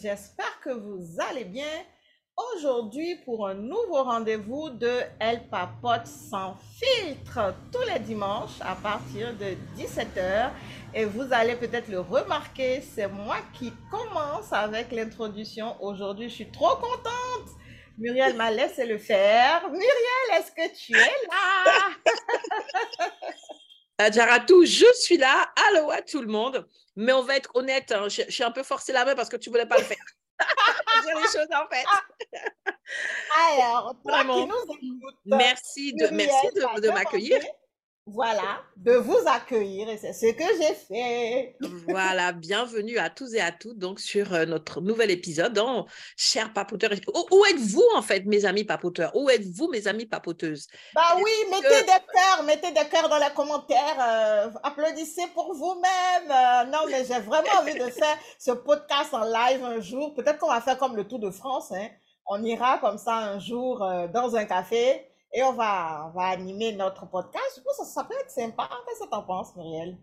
j'espère que vous allez bien. Aujourd'hui, pour un nouveau rendez-vous de Elle Papote sans filtre, tous les dimanches à partir de 17h. Et vous allez peut-être le remarquer, c'est moi qui commence avec l'introduction. Aujourd'hui, je suis trop contente. Muriel m'a laissé le faire. Muriel, est-ce que tu es là? Adjaratou, je suis là. À tout le monde. Mais on va être honnête, hein, je, je suis un peu forcé la main parce que tu voulais pas le faire. J'ai les choses en fait. Alors, toi qui Vraiment. nous écoutes, Merci de, merci de m'accueillir. Voilà, de vous accueillir et c'est ce que j'ai fait. Voilà, bienvenue à tous et à toutes donc sur euh, notre nouvel épisode dans Chers papoteurs. Où, où êtes-vous en fait, mes amis papoteurs? Où êtes-vous, mes amis papoteuses? Bah oui, que- mettez des cœurs, mettez des cœurs dans les commentaires, euh, applaudissez pour vous-même. Euh, non, mais j'ai vraiment envie de faire ce podcast en live un jour. Peut-être qu'on va faire comme le Tour de France, hein. On ira comme ça un jour euh, dans un café et on va, va animer notre podcast. Je pense que ça, ça peut être sympa. Qu'est-ce que t'en penses, Muriel?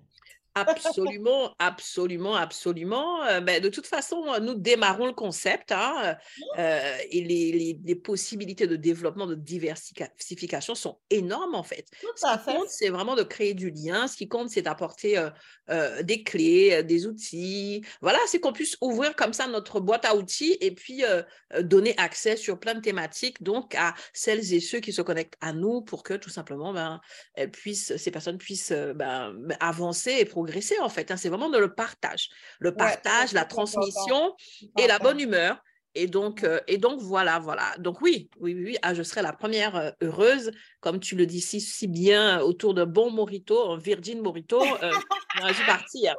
Absolument, absolument, absolument. Euh, ben, de toute façon, euh, nous démarrons le concept hein, euh, et les, les- les possibilités de développement, de diversification sont énormes en fait. Tout Ce qui fait. compte, c'est vraiment de créer du lien. Ce qui compte, c'est d'apporter euh, euh, des clés, euh, des outils. Voilà, c'est qu'on puisse ouvrir comme ça notre boîte à outils et puis euh, euh, donner accès sur plein de thématiques donc à celles et ceux qui se connectent à nous pour que tout simplement ben, elles puissent, ces personnes puissent euh, ben, avancer et progresser en fait. hein. C'est vraiment dans le partage. Le partage, la transmission et la bonne humeur. Et donc, euh, et donc voilà, voilà. Donc oui, oui, oui. Ah, je serai la première euh, heureuse, comme tu le dis si, si bien, euh, autour d'un bon morito, un Virgin Morito. Euh, je suis partie. hein.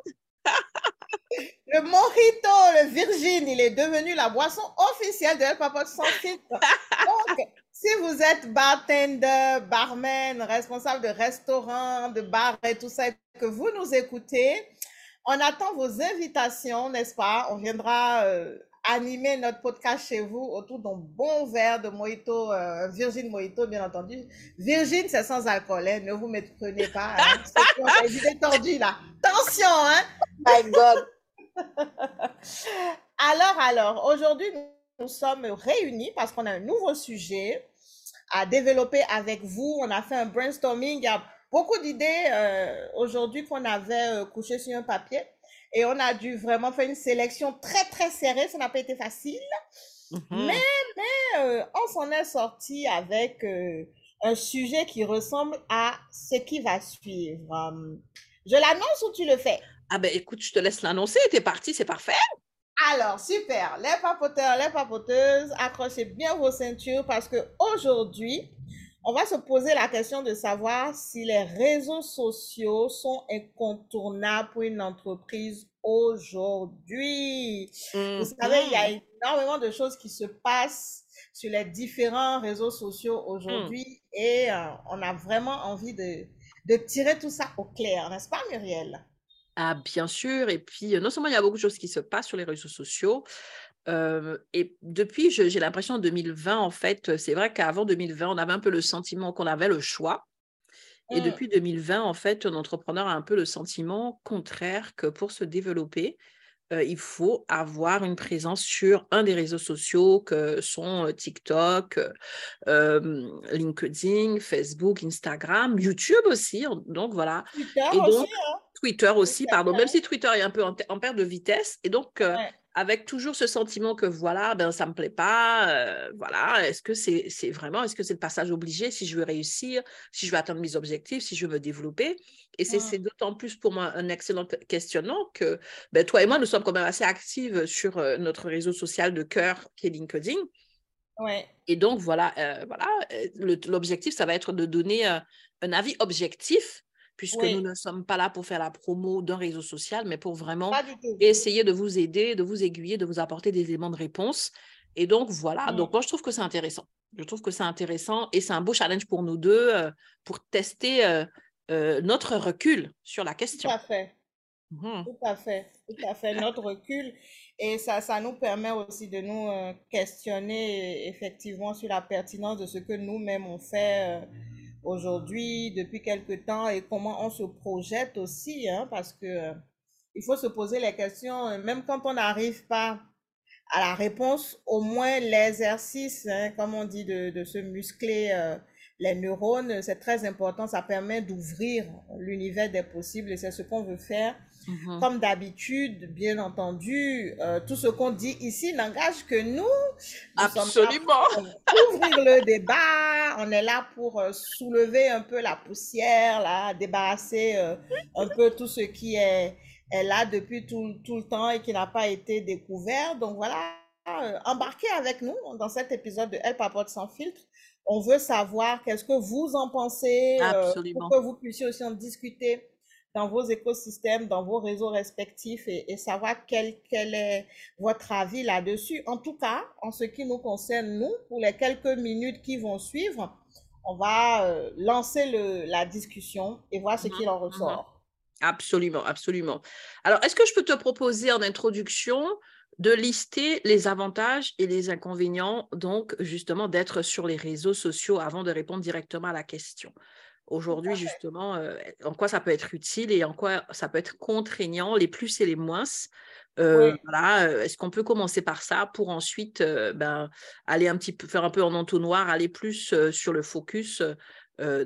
Le Mojito, le Virgin, il est devenu la boisson officielle de Papote sans. Donc, si vous êtes bartender, barman, responsable de restaurant, de bar et tout ça, que vous nous écoutez, on attend vos invitations, n'est-ce pas? On viendra euh, animer notre podcast chez vous autour d'un bon verre de Mojito, euh, Virgin Mojito, bien entendu. Virgin, c'est sans alcool, hein, ne vous méprenez pas. Hein, les idées tordues, là. Attention, hein? My God. Alors, alors, aujourd'hui, nous sommes réunis parce qu'on a un nouveau sujet à développer avec vous. On a fait un brainstorming. Il y a beaucoup d'idées euh, aujourd'hui qu'on avait euh, couchées sur un papier. Et on a dû vraiment faire une sélection très, très serrée. Ça n'a pas été facile. Mhm. Mais euh, on s'en est sorti avec euh, un sujet qui ressemble à ce qui va suivre. Je l'annonce ou tu le fais? Ah ben écoute, je te laisse l'annoncer. T'es parti, c'est parfait. Alors, super. Les papoteurs, les papoteuses, accrochez bien vos ceintures parce que aujourd'hui, on va se poser la question de savoir si les réseaux sociaux sont incontournables pour une entreprise aujourd'hui. Vous savez, il y a énormément de choses qui se passent sur les différents réseaux sociaux aujourd'hui et euh, on a vraiment envie de, de tirer tout ça au clair, n'est-ce pas, Muriel? Ah, bien sûr. Et puis, euh, non seulement il y a beaucoup de choses qui se passent sur les réseaux sociaux, euh, et depuis, j'ai l'impression en 2020, en fait, euh, c'est vrai qu'avant 2020, on avait un peu le sentiment qu'on avait le choix. Et Mm. depuis 2020, en fait, un entrepreneur a un peu le sentiment contraire que pour se développer, euh, il faut avoir une présence sur un des réseaux sociaux que sont TikTok, euh, LinkedIn, Facebook, Instagram, YouTube aussi. on- Donc voilà. Twitter Et aussi, hein? Twitter aussi, pardon, même si Twitter est un peu en, te- en perte de vitesse. Et donc, euh, Ouais. avec toujours ce sentiment que voilà, ben, ça ne me plaît pas, euh, voilà, est-ce que c'est vraiment, est-ce que c'est le passage obligé si je veux réussir, si je veux atteindre mes objectifs, si je veux me développer? Et c'est d'autant plus pour moi un excellent questionnement que ben, toi et moi, nous sommes quand même assez actives sur euh, notre réseau social de cœur qui est LinkedIn. Ouais. Et donc, voilà, voilà l'objectif, ça va être de donner un avis objectif, puisque Oui. nous ne sommes pas là pour faire la promo d'un réseau social, mais pour vraiment tout. essayer de vous aider, de vous aiguiller, de vous apporter des éléments de réponse. Et donc, voilà. Mm. Donc, moi, je trouve que c'est intéressant. Je trouve que c'est intéressant et c'est un beau challenge pour nous deux euh, pour tester euh, euh, notre recul sur la Tout question. à fait. Mhm. Tout à fait. Tout à fait. Notre recul. Et ça, ça nous permet aussi de nous questionner effectivement sur la pertinence de ce que nous-mêmes on fait aujourd'hui, depuis quelque temps, et comment on se projette aussi, hein, parce que euh, il faut se poser les questions, même quand on n'arrive pas à la réponse, au moins l'exercice, hein, comme on dit, de, de se muscler euh, les neurones, c'est très important. Ça permet d'ouvrir l'univers des possibles et c'est ce qu'on veut faire. Mhm. Comme d'habitude, bien entendu, euh, tout ce qu'on dit ici n'engage que nous. Absolument. ouvrir le débat. On est là pour euh, soulever un peu la poussière, là, débarrasser un peu tout ce qui est est là depuis tout, tout le temps et qui n'a pas été découvert. Donc voilà, euh, embarquez avec nous dans cet épisode de Elle Papote sans filtre. On veut savoir qu'est-ce que vous en pensez, euh, pour que vous puissiez aussi en discuter dans vos écosystèmes, dans vos réseaux respectifs et, et savoir quel, quel est votre avis là-dessus. En tout cas, en ce qui nous concerne, nous, pour les quelques minutes qui vont suivre, on va euh, lancer le, la discussion et voir ce mm-hmm. qu'il en mm-hmm. ressort. Absolument, absolument. Alors, est-ce que je peux te proposer en introduction de lister les avantages et les inconvénients, donc justement d'être sur les réseaux sociaux avant de répondre directement à la question? Aujourd'hui, justement, euh, en quoi ça peut être utile et en quoi ça peut être contraignant, les plus et les moins. Euh, voilà, euh, est-ce qu'on peut commencer par ça pour ensuite ben, aller un petit peu faire un peu en entonnoir, aller plus sur le focus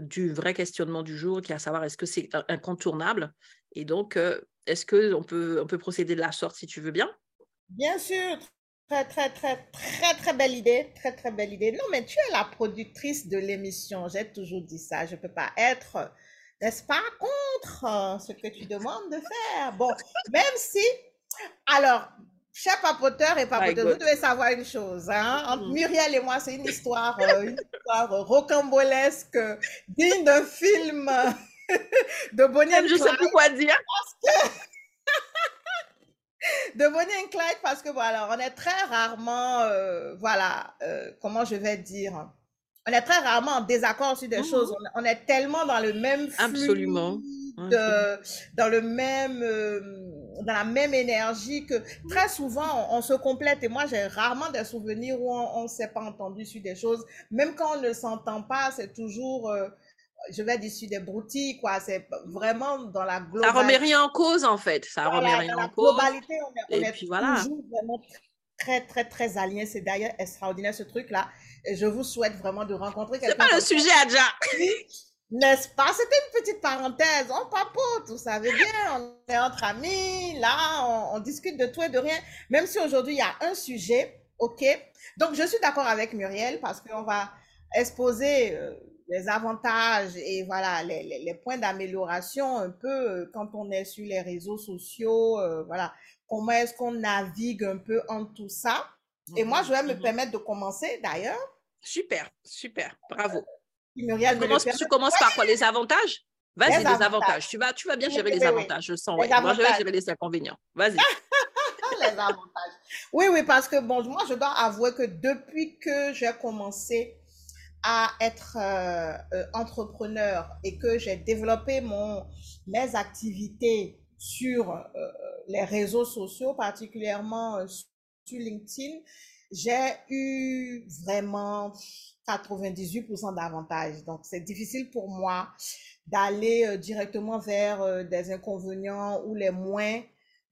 du vrai questionnement du jour, qui est à savoir est-ce que c'est incontournable Et donc, est-ce qu'on peut, on peut procéder de la sorte si tu veux bien? Bien sûr, très, très, très, très, très belle idée, très, très belle idée. Non, mais tu es la productrice de l'émission, j'ai toujours dit ça, je ne peux pas être, n'est-ce pas, contre euh, ce que tu demandes de faire. Bon, même si, alors, Cher papoteur et papoteur, vous devez savoir une chose. Hein? Entre mm. Muriel et moi, c'est une histoire, euh, une histoire rocambolesque, digne d'un film de Bonnie Je ne sais plus quoi dire. De Bonnie and Clyde parce que voilà, on est très rarement, euh, voilà, euh, comment je vais dire, on est très rarement en désaccord sur des mm-hmm. choses. On, est tellement dans le même flux, Absolument. De, dans le même dans la même énergie que très souvent on, se complète et moi j'ai rarement des souvenirs où on ne s'est pas entendu sur des choses même quand on ne s'entend pas c'est toujours euh, je vais sur des broutilles quoi c'est vraiment dans la globalité ça remet rien en cause en fait ça remet rien en cause globalité on est, puis voilà. toujours vraiment très très très alignés c'est d'ailleurs extraordinaire ce truc là et je vous souhaite vraiment de rencontrer quelqu'un c'est pas le sujet Adja N'est-ce pas? C'était une petite parenthèse. On papote, vous savez bien, on est entre amis, là, on, discute de tout et de rien. Même si aujourd'hui, il y a un sujet, OK? Donc, je suis d'accord avec Muriel parce qu'on va exposer euh, les avantages et voilà, les, les, points d'amélioration un peu euh, quand on est sur les réseaux sociaux, euh, voilà. Comment est-ce qu'on navigue un peu en tout ça? Et moi, je vais me mhm. permettre de commencer d'ailleurs. Super, super, bravo tu, commences, par quoi? Les avantages? Vas-y, les, avantages. Tu vas, tu vas bien gérer les avantages, je sens. Moi, je vais gérer les inconvénients. Vas-y. les avantages. Oui, oui, parce que bon, moi, je dois avouer que depuis que j'ai commencé à être euh, euh, entrepreneur et que j'ai développé mon, mes activités sur euh, les réseaux sociaux, particulièrement sur LinkedIn, j'ai eu vraiment 98% d'avantages. Donc, c'est difficile pour moi d'aller directement vers des inconvénients ou les moins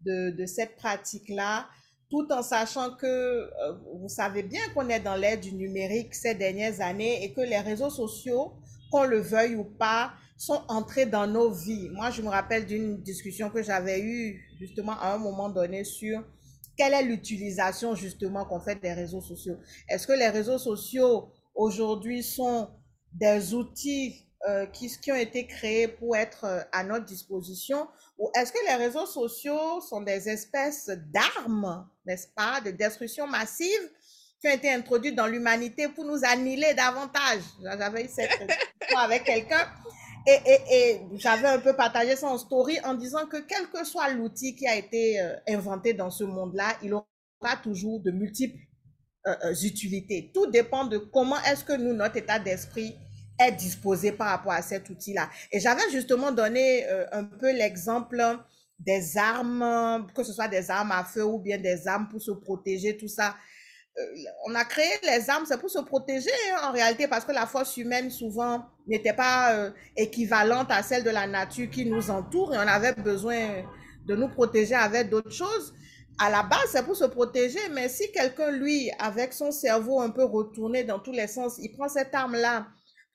de, de cette pratique-là, tout en sachant que euh, vous savez bien qu'on est dans l'ère du numérique ces dernières années et que les réseaux sociaux, qu'on le veuille ou pas, sont entrés dans nos vies. Moi, je me rappelle d'une discussion que j'avais eue justement à un moment donné sur quelle est l'utilisation justement qu'on fait des réseaux sociaux. Est-ce que les réseaux sociaux aujourd'hui sont des outils euh, qui, ont été créés pour être euh, à notre disposition ou est-ce que les réseaux sociaux sont des espèces d'armes, n'est-ce pas, de destruction massive qui ont été introduites dans l'humanité pour nous annihiler davantage? J'avais eu cette discussion avec quelqu'un et, j'avais un peu partagé ça en story en disant que quel que soit l'outil qui a été euh, inventé dans ce monde-là, il aura toujours de multiples utilités. Tout dépend de comment est-ce que nous, notre état d'esprit est disposé par rapport à cet outil-là. Et j'avais justement donné euh, un peu l'exemple des armes, que ce soit des armes à feu ou bien des armes pour se protéger, tout ça. on a créé les armes, c'est pour se protéger hein, en réalité, parce que la force humaine souvent n'était pas équivalente à celle de la nature qui nous entoure et on avait besoin de nous protéger avec d'autres choses. À la base, c'est pour se protéger, mais si quelqu'un, lui, avec son cerveau un peu retourné dans tous les sens, il prend cette arme-là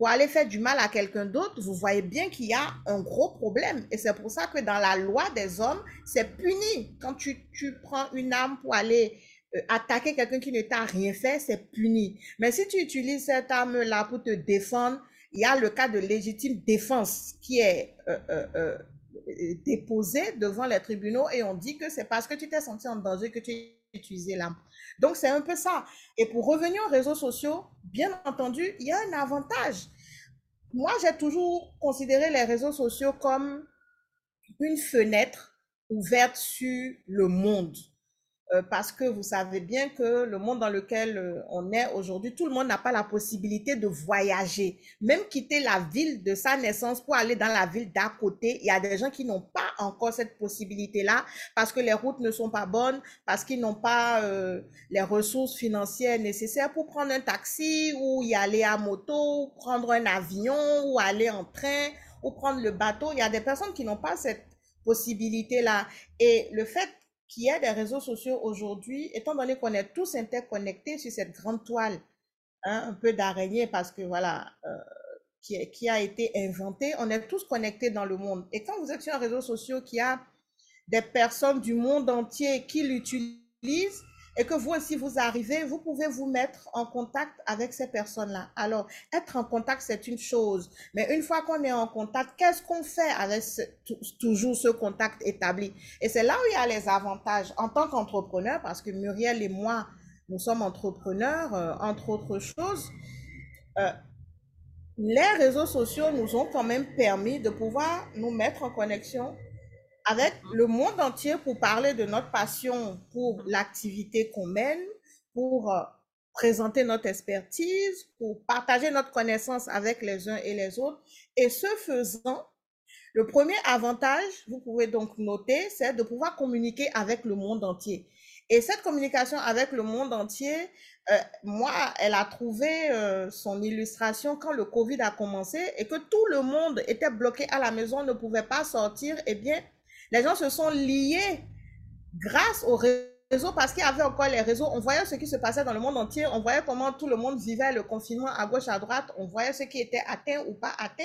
pour aller faire du mal à quelqu'un d'autre, vous voyez bien qu'il y a un gros problème. Et c'est pour ça que dans la loi des hommes, c'est puni. Quand tu, prends une arme pour aller euh, attaquer quelqu'un qui ne t'a rien fait, c'est puni. Mais si tu utilises cette arme-là pour te défendre, il y a le cas de légitime défense qui est euh, euh, déposé devant les tribunaux et on dit que c'est parce que tu t'es senti en danger que tu as utilisé l'arme. Donc, c'est un peu ça. Et pour revenir aux réseaux sociaux, bien entendu, il y a un avantage. Moi, j'ai toujours considéré les réseaux sociaux comme une fenêtre ouverte sur le monde. Euh, parce que vous savez bien que le monde dans lequel euh, on est aujourd'hui, tout le monde n'a pas la possibilité de voyager. Même quitter la ville de sa naissance pour aller dans la ville d'à côté, il y a des gens qui n'ont pas encore cette possibilité-là parce que les routes ne sont pas bonnes, parce qu'ils n'ont pas euh, les ressources financières nécessaires pour prendre un taxi ou y aller à moto, prendre un avion ou aller en train ou prendre le bateau. Il y a des personnes qui n'ont pas cette possibilité-là. Et le fait qui est des réseaux sociaux aujourd'hui, étant donné qu'on est tous interconnectés sur cette grande toile, hein, un peu d'araignée, parce que voilà, euh, qui, qui, a été inventée, on est tous connectés dans le monde. Et quand vous êtes sur un réseau social qui a des personnes du monde entier qui l'utilisent, et que vous aussi vous arrivez, vous pouvez vous mettre en contact avec ces personnes-là. Alors, être en contact, c'est une chose, mais une fois qu'on est en contact, qu'est-ce qu'on fait avec toujours ce contact établi? Et c'est là où il y a les avantages en tant qu'entrepreneur, parce que Muriel et moi, nous sommes entrepreneurs, euh, entre autres choses. Euh, les réseaux sociaux nous ont quand même permis de pouvoir nous mettre en connexion avec le monde entier pour parler de notre passion pour l'activité qu'on mène, pour euh, présenter notre expertise, pour partager notre connaissance avec les uns et les autres. Et ce faisant, le premier avantage, vous pouvez donc noter, c'est de pouvoir communiquer avec le monde entier. Et cette communication avec le monde entier, euh, moi, elle a trouvé euh, son illustration quand le Covid a commencé et que tout le monde était bloqué à la maison, ne pouvait pas sortir. Eh bien, les gens se sont liés grâce aux réseaux parce qu'il y avait encore les réseaux. On voyait ce qui se passait dans le monde entier. On voyait comment tout le monde vivait le confinement à gauche, à droite. On voyait ce qui était atteint ou pas atteint.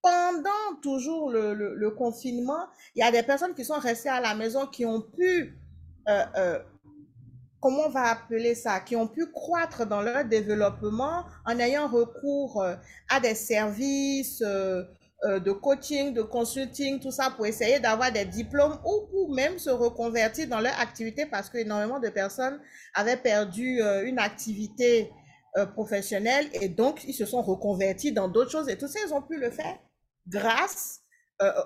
Pendant toujours le, confinement, il y a des personnes qui sont restées à la maison qui ont pu, euh, euh, comment on va appeler ça, qui ont pu croître dans leur développement en ayant recours euh, à des services de coaching, de consulting, tout ça pour essayer d'avoir des diplômes ou pour même se reconvertir dans leur activité parce qu'énormément de personnes avaient perdu euh, une activité euh, professionnelle et donc ils se sont reconvertis dans d'autres choses et tout ça, ils ont pu le faire grâce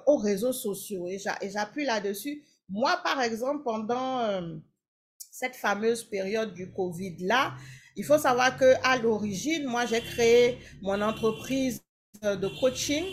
aux réseaux sociaux et j'appuie là-dessus. Moi, par exemple, pendant cette fameuse période du Covid-là, il faut savoir que à l'origine, moi, j'ai créé mon entreprise de coaching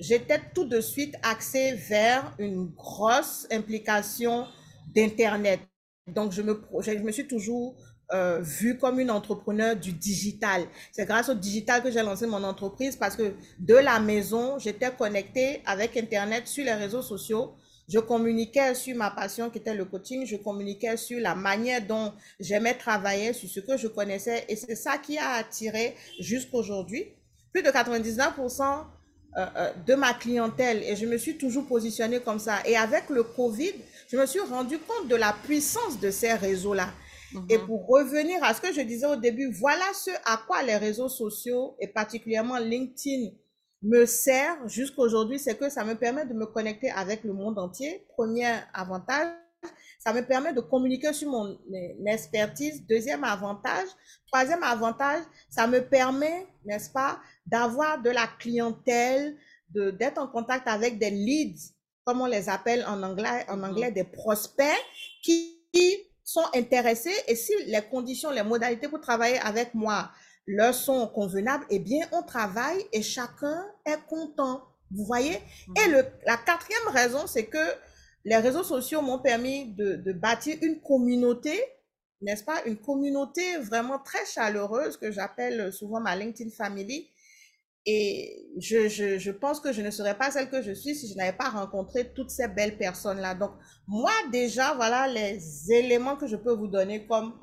j'étais tout de suite axée vers une grosse implication d'Internet. Donc, je me, je me suis toujours euh, vue comme une entrepreneur du digital. C'est grâce au digital que j'ai lancé mon entreprise parce que de la maison, j'étais connectée avec Internet sur les réseaux sociaux. Je communiquais sur ma passion qui était le coaching, je communiquais sur la manière dont j'aimais travailler, sur ce que je connaissais et c'est ça qui a attiré jusqu'aujourd'hui. Plus de 99% euh, euh, de ma clientèle et je me suis toujours positionnée comme ça. Et avec le Covid, je me suis rendu compte de la puissance de ces réseaux-là. Et mhm. pour revenir à ce que je disais au début, voilà ce à quoi les réseaux sociaux et particulièrement LinkedIn me servent jusqu'aujourd'hui, c'est que ça me permet de me connecter avec le monde entier. Premier avantage, ça me permet de communiquer sur mon expertise. Deuxième avantage. Troisième avantage, ça me permet, n'est-ce pas, d'avoir de la clientèle, d'être en contact avec des leads, comme on les appelle en anglais, en anglais des prospects qui, sont intéressés et si les conditions, les modalités pour travailler avec moi leur sont convenables, eh bien, on travaille et chacun est content. Vous voyez? Et le, la quatrième raison, c'est que les réseaux sociaux m'ont permis de, bâtir une communauté, n'est-ce pas? Une communauté vraiment très chaleureuse que j'appelle souvent ma LinkedIn Family. Et je, je, je, pense que je ne serais pas celle que je suis si je n'avais pas rencontré toutes ces belles personnes-là. Donc, moi, déjà, voilà les éléments que je peux vous donner comme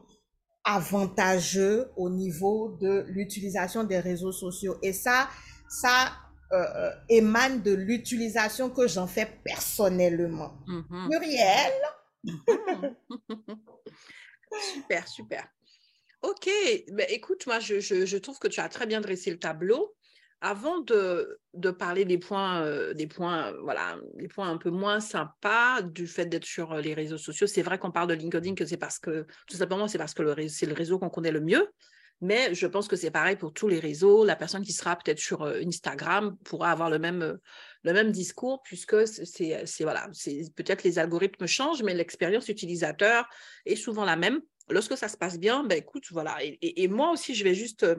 avantageux au niveau de l'utilisation des réseaux sociaux. Et ça, ça euh, euh émane de l'utilisation que j'en fais personnellement. Mm-hmm. Muriel? Mm-hmm. super, super. Ok, ben, écoute, moi, je, je, je, trouve que tu as très bien dressé le tableau. Avant de, parler des points, euh, des points, voilà, des points un peu moins sympas du fait d'être sur les réseaux sociaux, c'est vrai qu'on parle de LinkedIn que c'est parce que, tout simplement, c'est parce que c'est le réseau qu'on connaît le mieux. Mais je pense que c'est pareil pour tous les réseaux. La personne qui sera peut-être sur euh, Instagram pourra avoir le même, euh, le même discours puisque c'est voilà, peut-être les algorithmes changent, mais l'expérience utilisateur est souvent la même. Lorsque ça se passe bien, ben écoute, voilà. Et, moi aussi, je vais juste euh,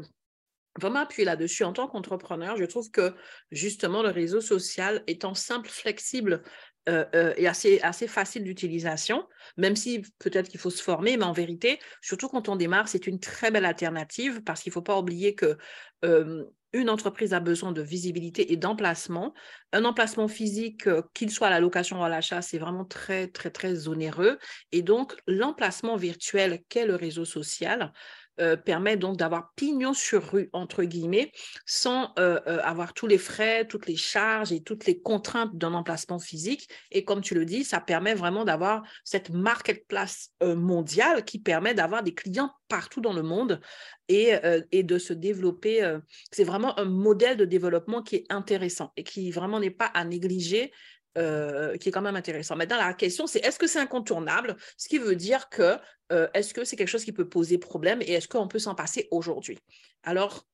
vraiment appuyer là-dessus. En tant qu'entrepreneur, je trouve que justement le réseau social étant simple, flexible, euh, euh, et assez, assez facile d'utilisation, même si peut-être qu'il faut se former, mais en vérité, surtout quand on démarre, c'est une très belle alternative parce qu'il ne faut pas oublier que euh, une entreprise a besoin de visibilité et d'emplacement. Un emplacement physique, qu'il soit à la location ou à l'achat, c'est vraiment très, très, très onéreux. Et donc, l'emplacement virtuel qu'est le réseau social, euh, permet donc d'avoir pignon sur rue, entre guillemets, sans euh, euh, avoir tous les frais, toutes les charges et toutes les contraintes d'un emplacement physique. Et comme tu le dis, ça permet vraiment d'avoir cette marketplace mondiale qui permet d'avoir des clients partout dans le monde et, et de se développer. c'est vraiment un modèle de développement qui est intéressant et qui vraiment n'est pas à négliger euh, qui est quand même intéressant. Maintenant, la question, c'est est-ce que c'est incontournable? Ce qui veut dire que euh, est-ce que c'est quelque chose qui peut poser problème et est-ce qu'on peut s'en passer aujourd'hui? Alors,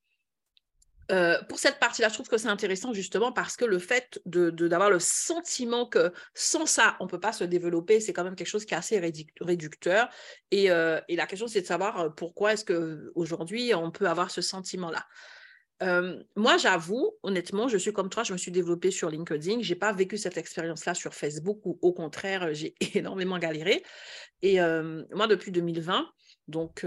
euh, pour cette partie-là, je trouve que c'est intéressant justement parce que le fait d'avoir de, le sentiment que sans ça, on ne peut pas se développer, c'est quand même quelque chose qui est assez réducteur. Et, et la question, c'est de savoir pourquoi est-ce qu'aujourd'hui, on peut avoir ce sentiment-là? Moi, j'avoue, honnêtement, je suis comme toi, je me suis développée sur LinkedIn. Je n'ai pas vécu cette expérience-là sur Facebook ou au contraire, j'ai énormément galéré. Et moi, depuis 2020, donc,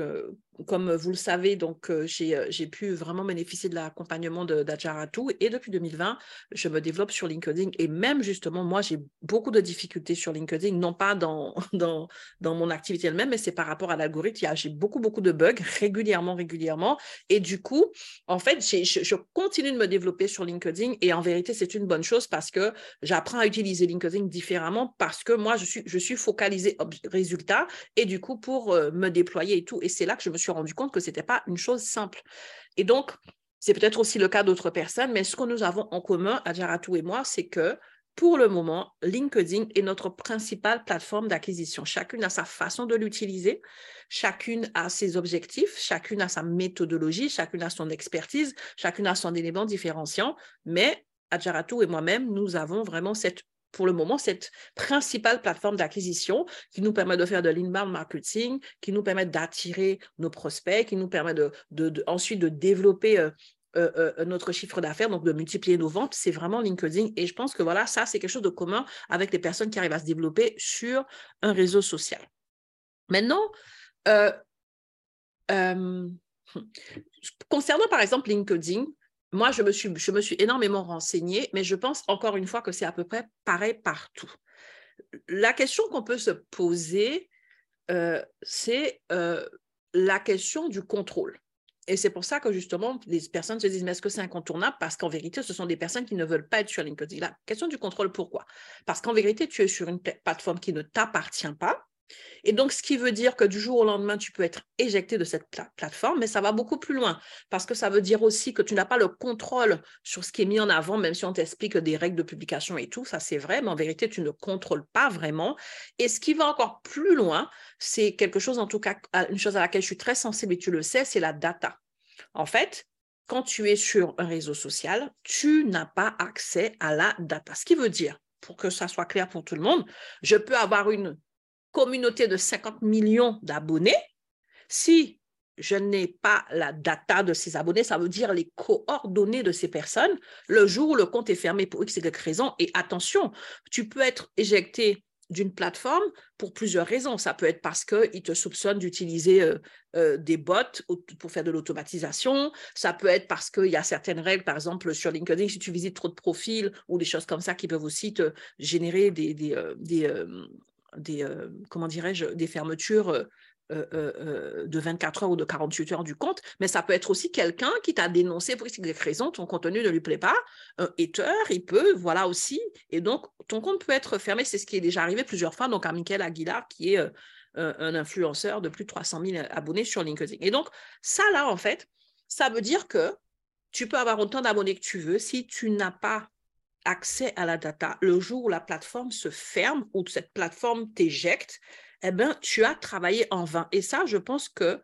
comme vous le savez, donc euh, euh, j'ai pu vraiment bénéficier de l'accompagnement d'Adjaratou et depuis 2020, je me développe sur LinkedIn et même justement, moi, j'ai beaucoup de difficultés sur LinkedIn, non pas dans, dans, dans mon activité elle-même, mais c'est par rapport à l'algorithme. J'ai beaucoup, beaucoup de bugs régulièrement, régulièrement. Et du coup, en fait, je, continue de me développer sur LinkedIn et en vérité, c'est une bonne chose parce que j'apprends à utiliser LinkedIn différemment parce que moi, je suis, je suis focalisée résultat et du coup, pour me déployer et tout. Et c'est là que je me rendu compte que ce n'était pas une chose simple. Et donc, c'est peut-être aussi le cas d'autres personnes, mais ce que nous avons en commun, Adjaratou et moi, c'est que pour le moment, LinkedIn est notre principale plateforme d'acquisition. Chacune a sa façon de l'utiliser, chacune a ses objectifs, chacune a sa méthodologie, chacune a son expertise, chacune a son élément différenciant, mais Adjaratou et moi-même, nous avons vraiment cette pour le moment, cette principale plateforme d'acquisition qui nous permet de faire de l'inbound marketing, qui nous permet d'attirer nos prospects, qui nous permet de, ensuite de développer euh, euh, euh, notre chiffre d'affaires, donc de multiplier nos ventes, c'est vraiment LinkedIn. Et je pense que voilà, ça, c'est quelque chose de commun avec les personnes qui arrivent à se développer sur un réseau social. Maintenant, concernant par exemple LinkedIn, moi, je me, suis, je me suis énormément renseignée, mais je pense encore une fois que c'est à peu près pareil partout. La question qu'on peut se poser, euh, c'est euh, la question du contrôle. Et c'est pour ça que justement, les personnes se disent, mais est-ce que c'est incontournable? Parce qu'en vérité, ce sont des personnes qui ne veulent pas être sur LinkedIn. La question du contrôle, pourquoi? Parce qu'en vérité, tu es sur une plateforme qui ne t'appartient pas. Et donc, ce qui veut dire que du jour au lendemain, tu peux être éjecté de cette plateforme, mais ça va beaucoup plus loin parce que ça veut dire aussi que tu n'as pas le contrôle sur ce qui est mis en avant, même si on t'explique des règles de publication et tout, ça c'est vrai, mais en vérité, tu ne contrôles pas vraiment. Et ce qui va encore plus loin, c'est quelque chose, en tout cas, une chose à laquelle je suis très sensible et tu le sais, c'est la data. En fait, quand tu es sur un réseau social, tu n'as pas accès à la data. Ce qui veut dire, pour que ça soit clair pour tout le monde, je peux avoir une communauté de 50 millions d'abonnés, si je n'ai pas la data de ces abonnés, ça veut dire les coordonnées de ces personnes, le jour où le compte est fermé pour X Y raison, et attention, tu peux être éjecté d'une plateforme pour plusieurs raisons. Ça peut être parce qu'ils te soupçonnent d'utiliser euh, euh, des bots pour faire de l'automatisation. Ça peut être parce qu'il y a certaines règles, par exemple sur LinkedIn, si tu visites trop de profils ou des choses comme ça qui peuvent aussi te générer des, des, euh, des, comment dirais-je, des fermetures euh, euh, euh, de 24 heures ou de 48 heures du compte, mais ça peut être aussi quelqu'un qui t'a dénoncé pour des raisons, ton contenu ne lui plaît pas. Un hater, il peut, voilà aussi. Et donc, ton compte peut être fermé. C'est ce qui est déjà arrivé plusieurs fois. Donc, à Michael Aguilar, qui est un influenceur de plus de 300 000 abonnés sur LinkedIn. Et donc, ça, là, en fait, ça veut dire que tu peux avoir autant d'abonnés que tu veux. Si tu n'as pas accès à la data, le jour où la plateforme se ferme ou cette plateforme t'éjecte, eh ben, tu as travaillé en vain. Et ça, je pense que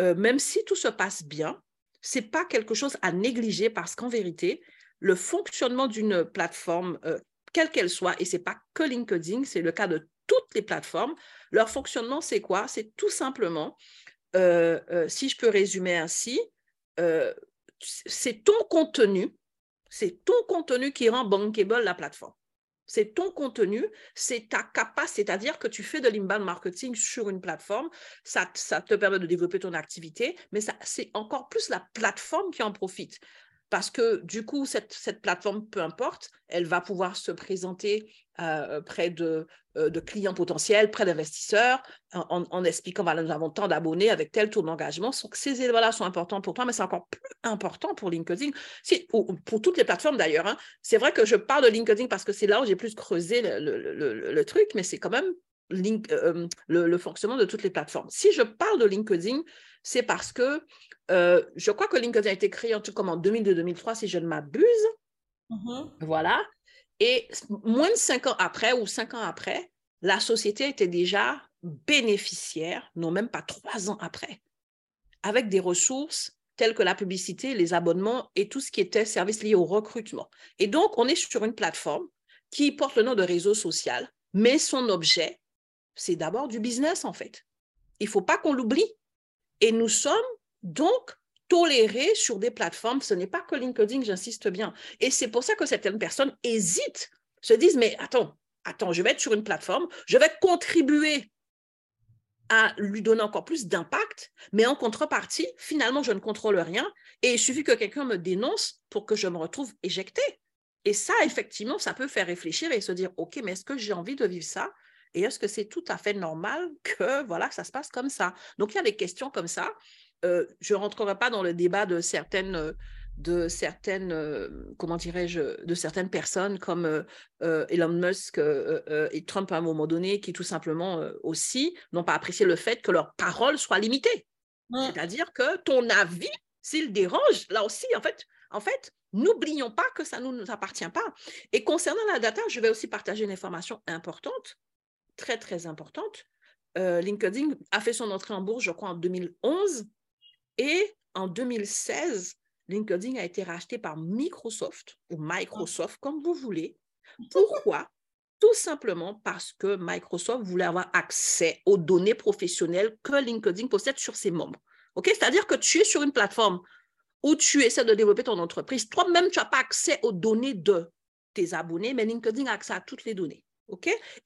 euh, même si tout se passe bien, ce n'est pas quelque chose à négliger parce qu'en vérité, le fonctionnement d'une plateforme, euh, quelle qu'elle soit, et ce n'est pas que LinkedIn, c'est le cas de toutes les plateformes, leur fonctionnement, c'est quoi? C'est tout simplement, euh, si je peux résumer ainsi, c'est ton contenu, c'est ton contenu qui rend bankable la plateforme. C'est ton contenu, c'est ta capacité, c'est-à-dire que tu fais de l'inbound marketing sur une plateforme, ça, ça te permet de développer ton activité, mais c'est encore plus la plateforme qui en profite parce que du coup, cette, plateforme, peu importe, elle va pouvoir se présenter euh, près de, euh, de, clients potentiels, près d'investisseurs, en, expliquant, voilà, nous avons tant d'abonnés avec tel taux d'engagement. Ces éléments-là sont importants pour toi, mais c'est encore plus important pour LinkedIn, ou pour toutes les plateformes d'ailleurs. Hein. C'est vrai que je parle de LinkedIn parce que c'est là où j'ai plus creusé le truc, mais c'est quand même euh, le, fonctionnement de toutes les plateformes. Si je parle de LinkedIn, c'est parce que euh, je crois que LinkedIn a été créé en tout comme en 2002-2003, si je ne m'abuse. Mm-hmm. Voilà. Et moins de cinq ans après ou cinq ans après, la société était déjà bénéficiaire, non même pas trois ans après, avec des ressources telles que la publicité, les abonnements et tout ce qui était service lié au recrutement. Et donc, on est sur une plateforme qui porte le nom de réseau social, mais son objet, c'est d'abord du business en fait. Il ne faut pas qu'on l'oublie. Et nous sommes donc, tolérer sur des plateformes, ce n'est pas que LinkedIn, j'insiste bien. Et c'est pour ça que certaines personnes hésitent, se disent, mais attends, attends, je vais être sur une plateforme, je vais contribuer à lui donner encore plus d'impact, mais en contrepartie, finalement, je ne contrôle rien et il suffit que quelqu'un me dénonce pour que je me retrouve éjecté. Et ça, effectivement, ça peut faire réfléchir et se dire, OK, mais est-ce que j'ai envie de vivre ça Et est-ce que c'est tout à fait normal que, voilà, ça se passe comme ça? Donc, il y a des questions comme ça euh, je ne rentrerai pas dans le débat de certaines, euh, de certaines euh, comment dirais-je, de certaines personnes comme Elon Musk et Trump à un moment donné, qui tout simplement aussi n'ont pas apprécié le fait que leur parole soit limitée. C'est-à-dire que ton avis, s'il dérange, là aussi, en fait, en fait, n'oublions pas que ça ne nous appartient pas. Et concernant la data, je vais aussi partager une information importante, très, très importante. LinkedIn a fait son entrée en bourse, je crois, en 2011. Et en 2016, LinkedIn a été racheté par Microsoft ou Microsoft, comme vous voulez. Pourquoi? Tout simplement parce que Microsoft voulait avoir accès aux données professionnelles que LinkedIn possède sur ses membres. C'est-à-dire que tu es sur une plateforme où tu essaies de développer ton entreprise. Toi-même, tu n'as pas accès aux données de tes abonnés, mais LinkedIn a accès à toutes les données.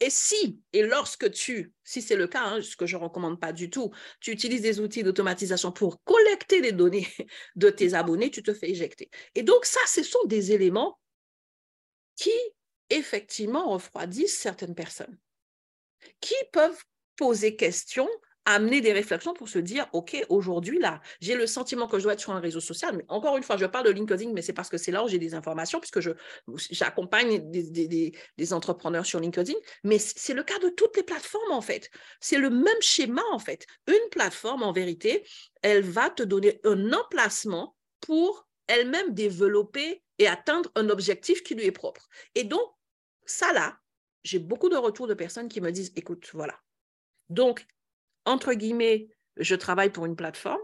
Et si, et lorsque tu, si c'est le cas, hein, ce que je ne recommande pas du tout, tu utilises des outils d'automatisation pour collecter les données de tes abonnés, tu te fais éjecter. Et donc, ça, ce sont des éléments qui, effectivement, refroidissent certaines personnes, qui peuvent poser question amener des réflexions pour se dire, OK, aujourd'hui, là, j'ai le sentiment que je dois être sur un réseau social. Mais encore une fois, je parle de LinkedIn, mais c'est parce que c'est là où j'ai des informations, puisque j'accompagne des, des, entrepreneurs sur LinkedIn. Mais c'est le cas de toutes les plateformes, en fait. C'est le même schéma, en fait. Une plateforme, en vérité, elle va te donner un emplacement pour elle-même développer et atteindre un objectif qui lui est propre. Et donc, ça là, j'ai beaucoup de retours de personnes qui me disent, écoute, voilà. Donc, entre guillemets, je travaille pour une plateforme.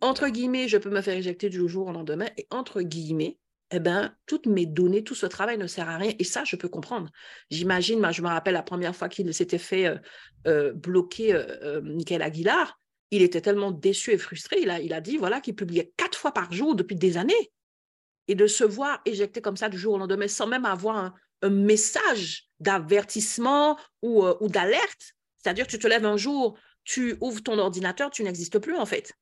Entre guillemets, je peux me faire éjecter du jour au lendemain. Et entre guillemets, eh ben, toutes mes données, tout ce travail ne sert à rien. Et ça, je peux comprendre. J'imagine, moi, je me rappelle la première fois qu'il s'était fait euh, euh, bloquer euh, Michael Aguilar, il était tellement déçu et frustré. Il a, il a dit voilà, qu'il publiait quatre fois par jour depuis des années. Et de se voir éjecté comme ça du jour au lendemain sans même avoir un message d'avertissement ou, ou d'alerte. C'est-à-dire, tu te lèves un jour, tu ouvres ton ordinateur, tu n'existes plus en fait.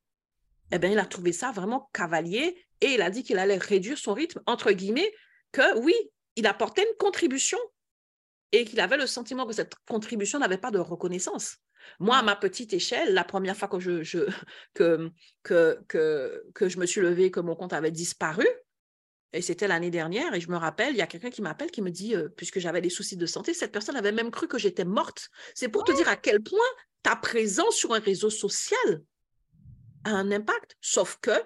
Eh bien, il a trouvé ça vraiment cavalier et il a dit qu'il allait réduire son rythme, entre guillemets, que oui, il apportait une contribution et qu'il avait le sentiment que cette contribution n'avait pas de reconnaissance. Moi, à ma petite échelle, la première fois que je, que, que, que, que je me suis levée, que mon compte avait disparu, et c'était l'année dernière, et je me rappelle, il y a quelqu'un qui m'appelle qui me dit, euh, puisque j'avais des soucis de santé, cette personne avait même cru que j'étais morte. C'est pour te dire à quel point ta présence sur un réseau social a un impact, sauf que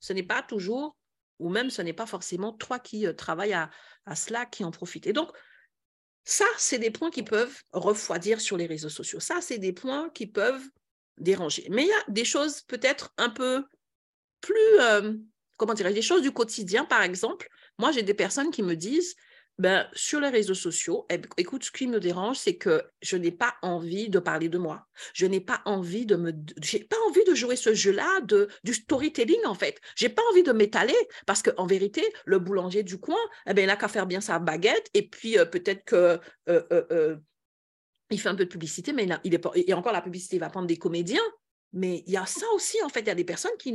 ce n'est pas toujours, ou même ce n'est pas forcément toi qui euh, travailles à, à cela qui en profite. Et donc, ça, c'est des points qui peuvent refroidir sur les réseaux sociaux. Ça, c'est des points qui peuvent déranger. Mais il y a des choses peut-être un peu plus, euh, comment dirais-je, des choses du quotidien, par exemple. Moi, j'ai des personnes qui me disent, ben, sur les réseaux sociaux, eh, écoute, ce qui me dérange, c'est que je n'ai pas envie de parler de moi. Je n'ai pas envie de jouer ce jeu-là du storytelling en fait. J'ai pas envie de m'étaler parce qu'en vérité, le boulanger du coin, eh ben, il n'a qu'à faire bien sa baguette et puis euh, peut-être que euh, euh, fait un peu de publicité, mais il, est et encore la publicité, il va prendre des comédiens. Mais il y a ça aussi, en fait. Il y a des personnes qui,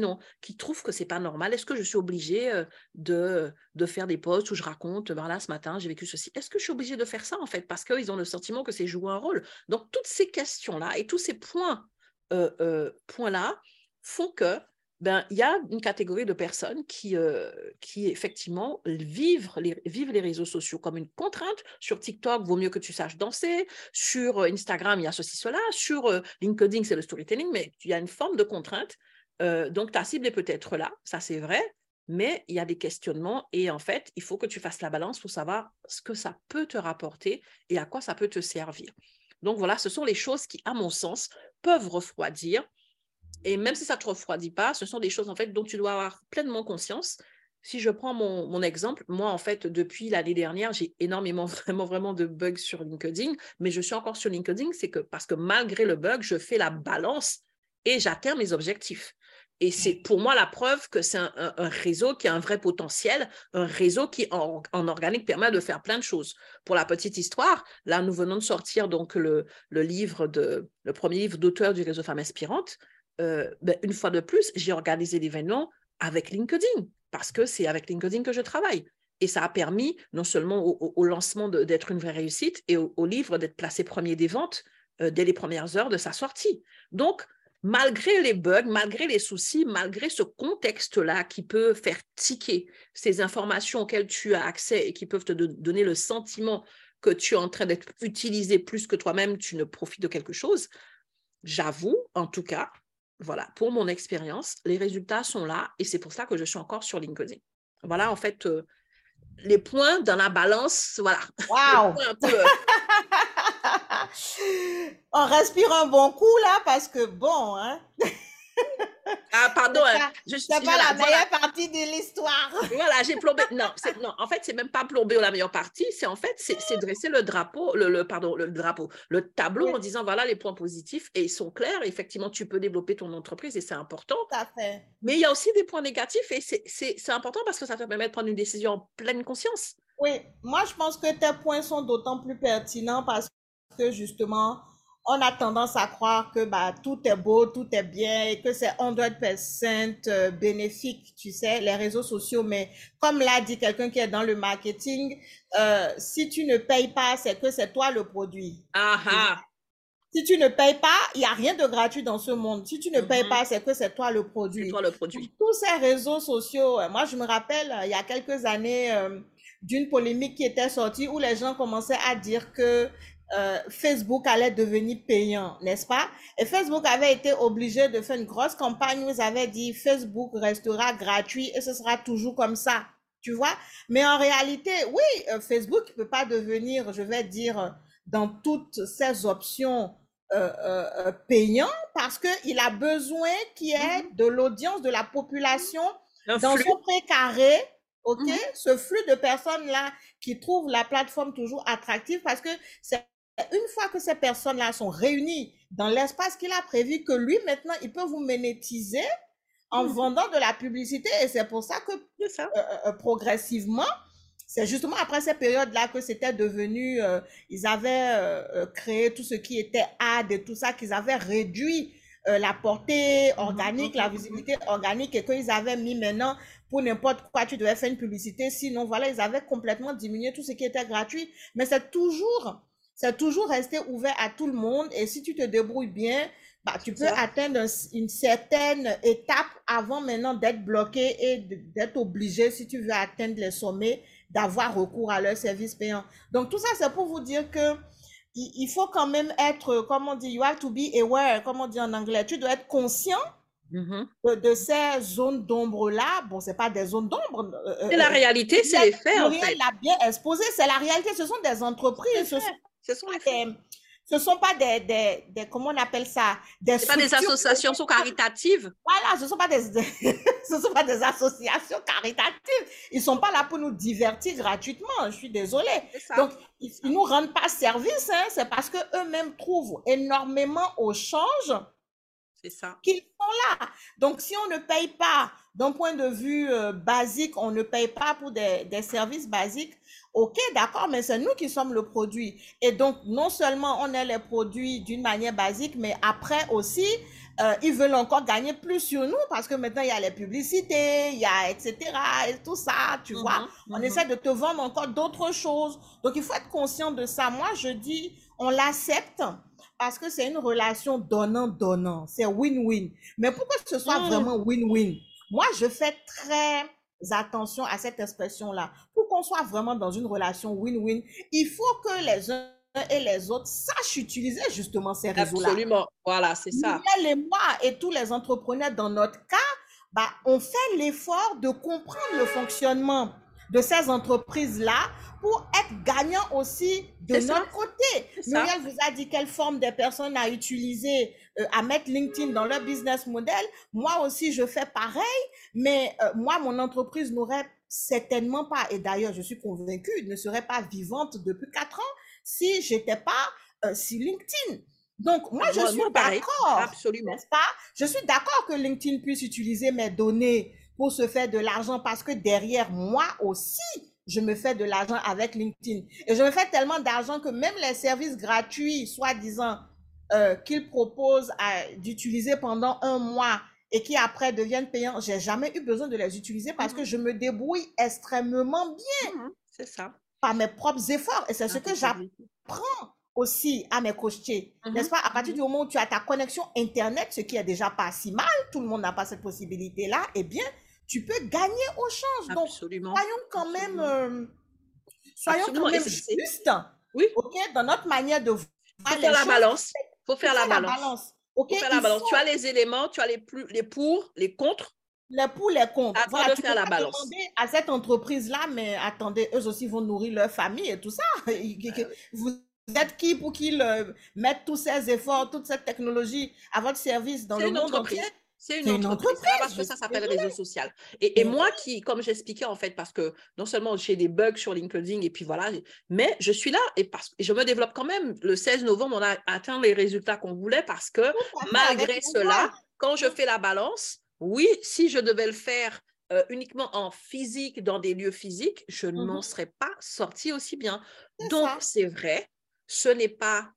trouvent que ce n'est pas normal. Est-ce que je suis obligée euh, de, faire des posts où je raconte, voilà, ce matin, j'ai vécu ceci? Est-ce que je suis obligée de faire ça, en fait, parce qu'ils ont le sentiment que c'est jouer un rôle. Donc, toutes ces questions-là et tous ces points, euh, euh, points-là font que ben, il y a une catégorie de personnes qui, euh, qui effectivement vivent les, vivent les réseaux sociaux comme une contrainte. Sur TikTok, vaut mieux que tu saches danser. Sur euh, Instagram, il y a ceci, cela. Sur euh, LinkedIn, c'est le storytelling, mais il y a une forme de contrainte. donc, ta cible est peut-être là, ça c'est vrai, mais il y a des questionnements et en fait, il faut que tu fasses la balance pour savoir ce que ça peut te rapporter et à quoi ça peut te servir. Donc voilà, ce sont les choses qui, à mon sens, peuvent refroidir et même si ça ne te refroidit pas, ce sont des choses en fait dont tu dois avoir pleinement conscience. Si je prends mon, exemple, moi en fait, depuis l'année dernière, j'ai énormément, vraiment, vraiment de bugs sur LinkedIn, mais je suis encore sur LinkedIn, c'est que parce que malgré le bug, je fais la balance et j'atteins mes objectifs. Et c'est pour moi la preuve que c'est un, réseau qui a un vrai potentiel, un réseau qui en, organique permet de faire plein de choses. Pour la petite histoire, là nous venons de sortir donc le, le livre de le premier livre d'auteur du réseau Femmes Inspirantes. Euh, ben, une fois de plus, j'ai organisé l'événement avec LinkedIn parce que c'est avec LinkedIn que je travaille. Et ça a permis non seulement au, lancement d'être une vraie réussite et au, livre d'être placé premier des ventes euh, dès les premières heures de sa sortie. Donc, malgré les bugs, malgré les soucis, malgré ce contexte-là qui peut faire tiquer ces informations auxquelles tu as accès et qui peuvent te donner le sentiment que tu es en train d'être utilisé plus que toi-même, tu ne profites de quelque chose, j'avoue en tout cas voilà, pour mon expérience, les résultats sont là et c'est pour ça que je suis encore sur LinkedIn. Voilà, en fait, euh, les points dans la balance, voilà. Wow! Euh, On respire un bon coup là parce que bon, hein? Ah, pardon. Hein, c'est pas la meilleure partie de l'histoire. Voilà, j'ai plombé. Non, non, en fait, c'est même pas plombé la meilleure partie. C'est en fait, c'est dresser le drapeau, le, pardon, le drapeau, le tableau en disant voilà les points positifs et ils sont clairs. Effectivement, tu peux développer ton entreprise et c'est important. Tout à fait. Mais il y a aussi des points négatifs et c'est important parce que ça te permet de prendre une décision en pleine conscience. Oui, moi, je pense que tes points sont d'autant plus pertinents parce que justement, on a tendance à croire que bah, tout est beau, tout est bien et que c'est 100% euh, bénéfique, tu sais, les réseaux sociaux. Mais comme l'a dit quelqu'un qui est dans le marketing, euh, si tu ne payes pas, c'est que c'est toi le produit. Aha. Si tu ne payes pas, il n'y a rien de gratuit dans ce monde. Si tu ne payes mm-hmm. pas, c'est que c'est toi le produit. C'est toi le produit. Tous ces réseaux sociaux, euh, moi je me rappelle il y a quelques années d'une polémique qui était sortie où les gens commençaient à dire que euh, Facebook allait devenir payant, n'est-ce pas? Et Facebook avait été obligé de faire une grosse campagne où ils avaient dit Facebook restera gratuit et ce sera toujours comme ça. Tu vois? Mais en réalité, oui, euh, Facebook ne peut pas devenir, je vais dire, dans toutes ses options euh, payant parce qu'il a besoin qu'il y ait mm-hmm. de l'audience, de la population dans son précaré, ok? Mm-hmm. Ce flux de personnes-là qui trouvent la plateforme toujours attractive parce que c'est une fois que ces personnes-là sont réunies dans l'espace qu'il a prévu, que lui, maintenant, il peut vous monétiser en mmh. vendant de la publicité. Et c'est pour ça que euh, euh, euh, progressivement, C'est justement après ces périodes-là que c'était devenu, euh, ils avaient euh, créé tout ce qui était ad et tout ça, qu'ils avaient réduit la portée mhm, organique, la visibilité organique et qu'ils avaient mis maintenant pour n'importe quoi, tu devais faire une publicité. Sinon, voilà, ils avaient complètement diminué tout ce qui était gratuit. Mais c'est toujours, c'est toujours resté ouvert à tout le monde. Et si tu te débrouilles bien, bah, tu peux atteindre une certaine étape avant maintenant d'être bloqué et d'être obligé, si tu veux atteindre les sommets, d'avoir recours à leurs services payants. Donc, tout ça, c'est pour vous dire que il faut quand même être, comme on dit, you have to be aware, comme on dit en anglais. Tu dois être conscient mm-hmm. de, ces zones d'ombre-là. Bon, c'est pas des zones d'ombre. Euh, c'est la euh, réalité, c'est les faits, en fait. l'a bien exposé, c'est la réalité. Ce sont des entreprises. Ce sont, les ce ne sont pas des, des, des, comment on appelle ça? Des pas des associations caritatives. Voilà ce ne sont pas des ce sont pas des associations caritatives. Ils ne sont pas là pour nous divertir gratuitement je suis désolée. Donc ils ne nous rendent pas service hein, c'est parce que eux-mêmes trouvent énormément au change c'est ça qu'ils sont là donc si on ne paye pas d'un point de vue euh, basique on ne paye pas pour des, des services basiques Ok, d'accord, mais c'est nous qui sommes le produit. Et donc, non seulement on est les produits d'une manière basique, mais après aussi, euh, ils veulent encore gagner plus sur nous parce que maintenant, il y a les publicités, il y a etc. et tout ça, tu mhm, vois. On mhm. essaie de te vendre encore d'autres choses. Donc, il faut être conscient de ça. Moi, je dis, on l'accepte parce que c'est une relation donnant-donnant. C'est win-win. Mais pourquoi que ce soit mhm. vraiment win-win? Moi, je fais très attention à cette expression-là. Pour qu'on soit vraiment dans une relation win-win, il faut que les uns et les autres sachent utiliser justement ces réseaux-là. Absolument, voilà, c'est ça. et moi et tous les entrepreneurs dans notre cas, bah, on fait l'effort de comprendre le fonctionnement de ces entreprises-là pour être gagnant aussi de notre côté. Muriel vous a dit quelle forme des personnes à utiliser, euh, à mettre LinkedIn dans leur business model. Moi aussi, je fais pareil, mais euh, moi, mon entreprise n'aurait certainement pas, et d'ailleurs, je suis convaincue, ne serait pas vivante depuis quatre ans si j'étais pas euh, sur LinkedIn. Donc, moi, je suis d'accord. Absolument. Pas? Je suis d'accord que LinkedIn puisse utiliser mes données pour se faire de l'argent parce que derrière moi aussi, je me fais de l'argent avec LinkedIn. Et je me fais tellement d'argent que même les services gratuits, soi-disant, euh, qu'ils proposent d'utiliser pendant un mois et qui après deviennent payants, j'ai jamais eu besoin de les utiliser parce que mhm. je me débrouille extrêmement bien. Mhm, c'est ça. Par mes propres efforts. Et c'est ce que j'apprends aussi à mes coachés. Mhm. N'est-ce pas? À partir du moment où tu as ta connexion Internet, ce qui est déjà pas si mal, tout le monde n'a pas cette possibilité-là, eh bien, tu peux gagner au change. Donc, soyons quand même, euh, soyons quand même justes. Oui. OK, dans notre manière de voir Faut faire la balance. Faut faire la balance. OK. Faut faire la balance. Tu as les éléments, tu as les, plus, les pour, les contre. Les pour, les contre. voilà, tu faire la balance. à cette entreprise-là, mais attendez, eux aussi vont nourrir leur famille et tout ça. Vous êtes qui pour qu'ils euh, mettent tous ces efforts, toute cette technologie à votre service dans le monde entier? C'est une, entreprise. parce que ça s'appelle réseau social. Et, moi qui, comme j'expliquais en fait, parce que non seulement j'ai des bugs sur LinkedIn et puis voilà, mais je suis là et, parce, je me développe quand même. Le 16 novembre, on a atteint les résultats qu'on voulait parce que malgré cela, quand je fais la balance, oui, si je devais le faire euh, uniquement en physique, dans des lieux physiques, je ne m'en mmh serais pas sortie aussi bien. Donc, c'est vrai, ce n'est pas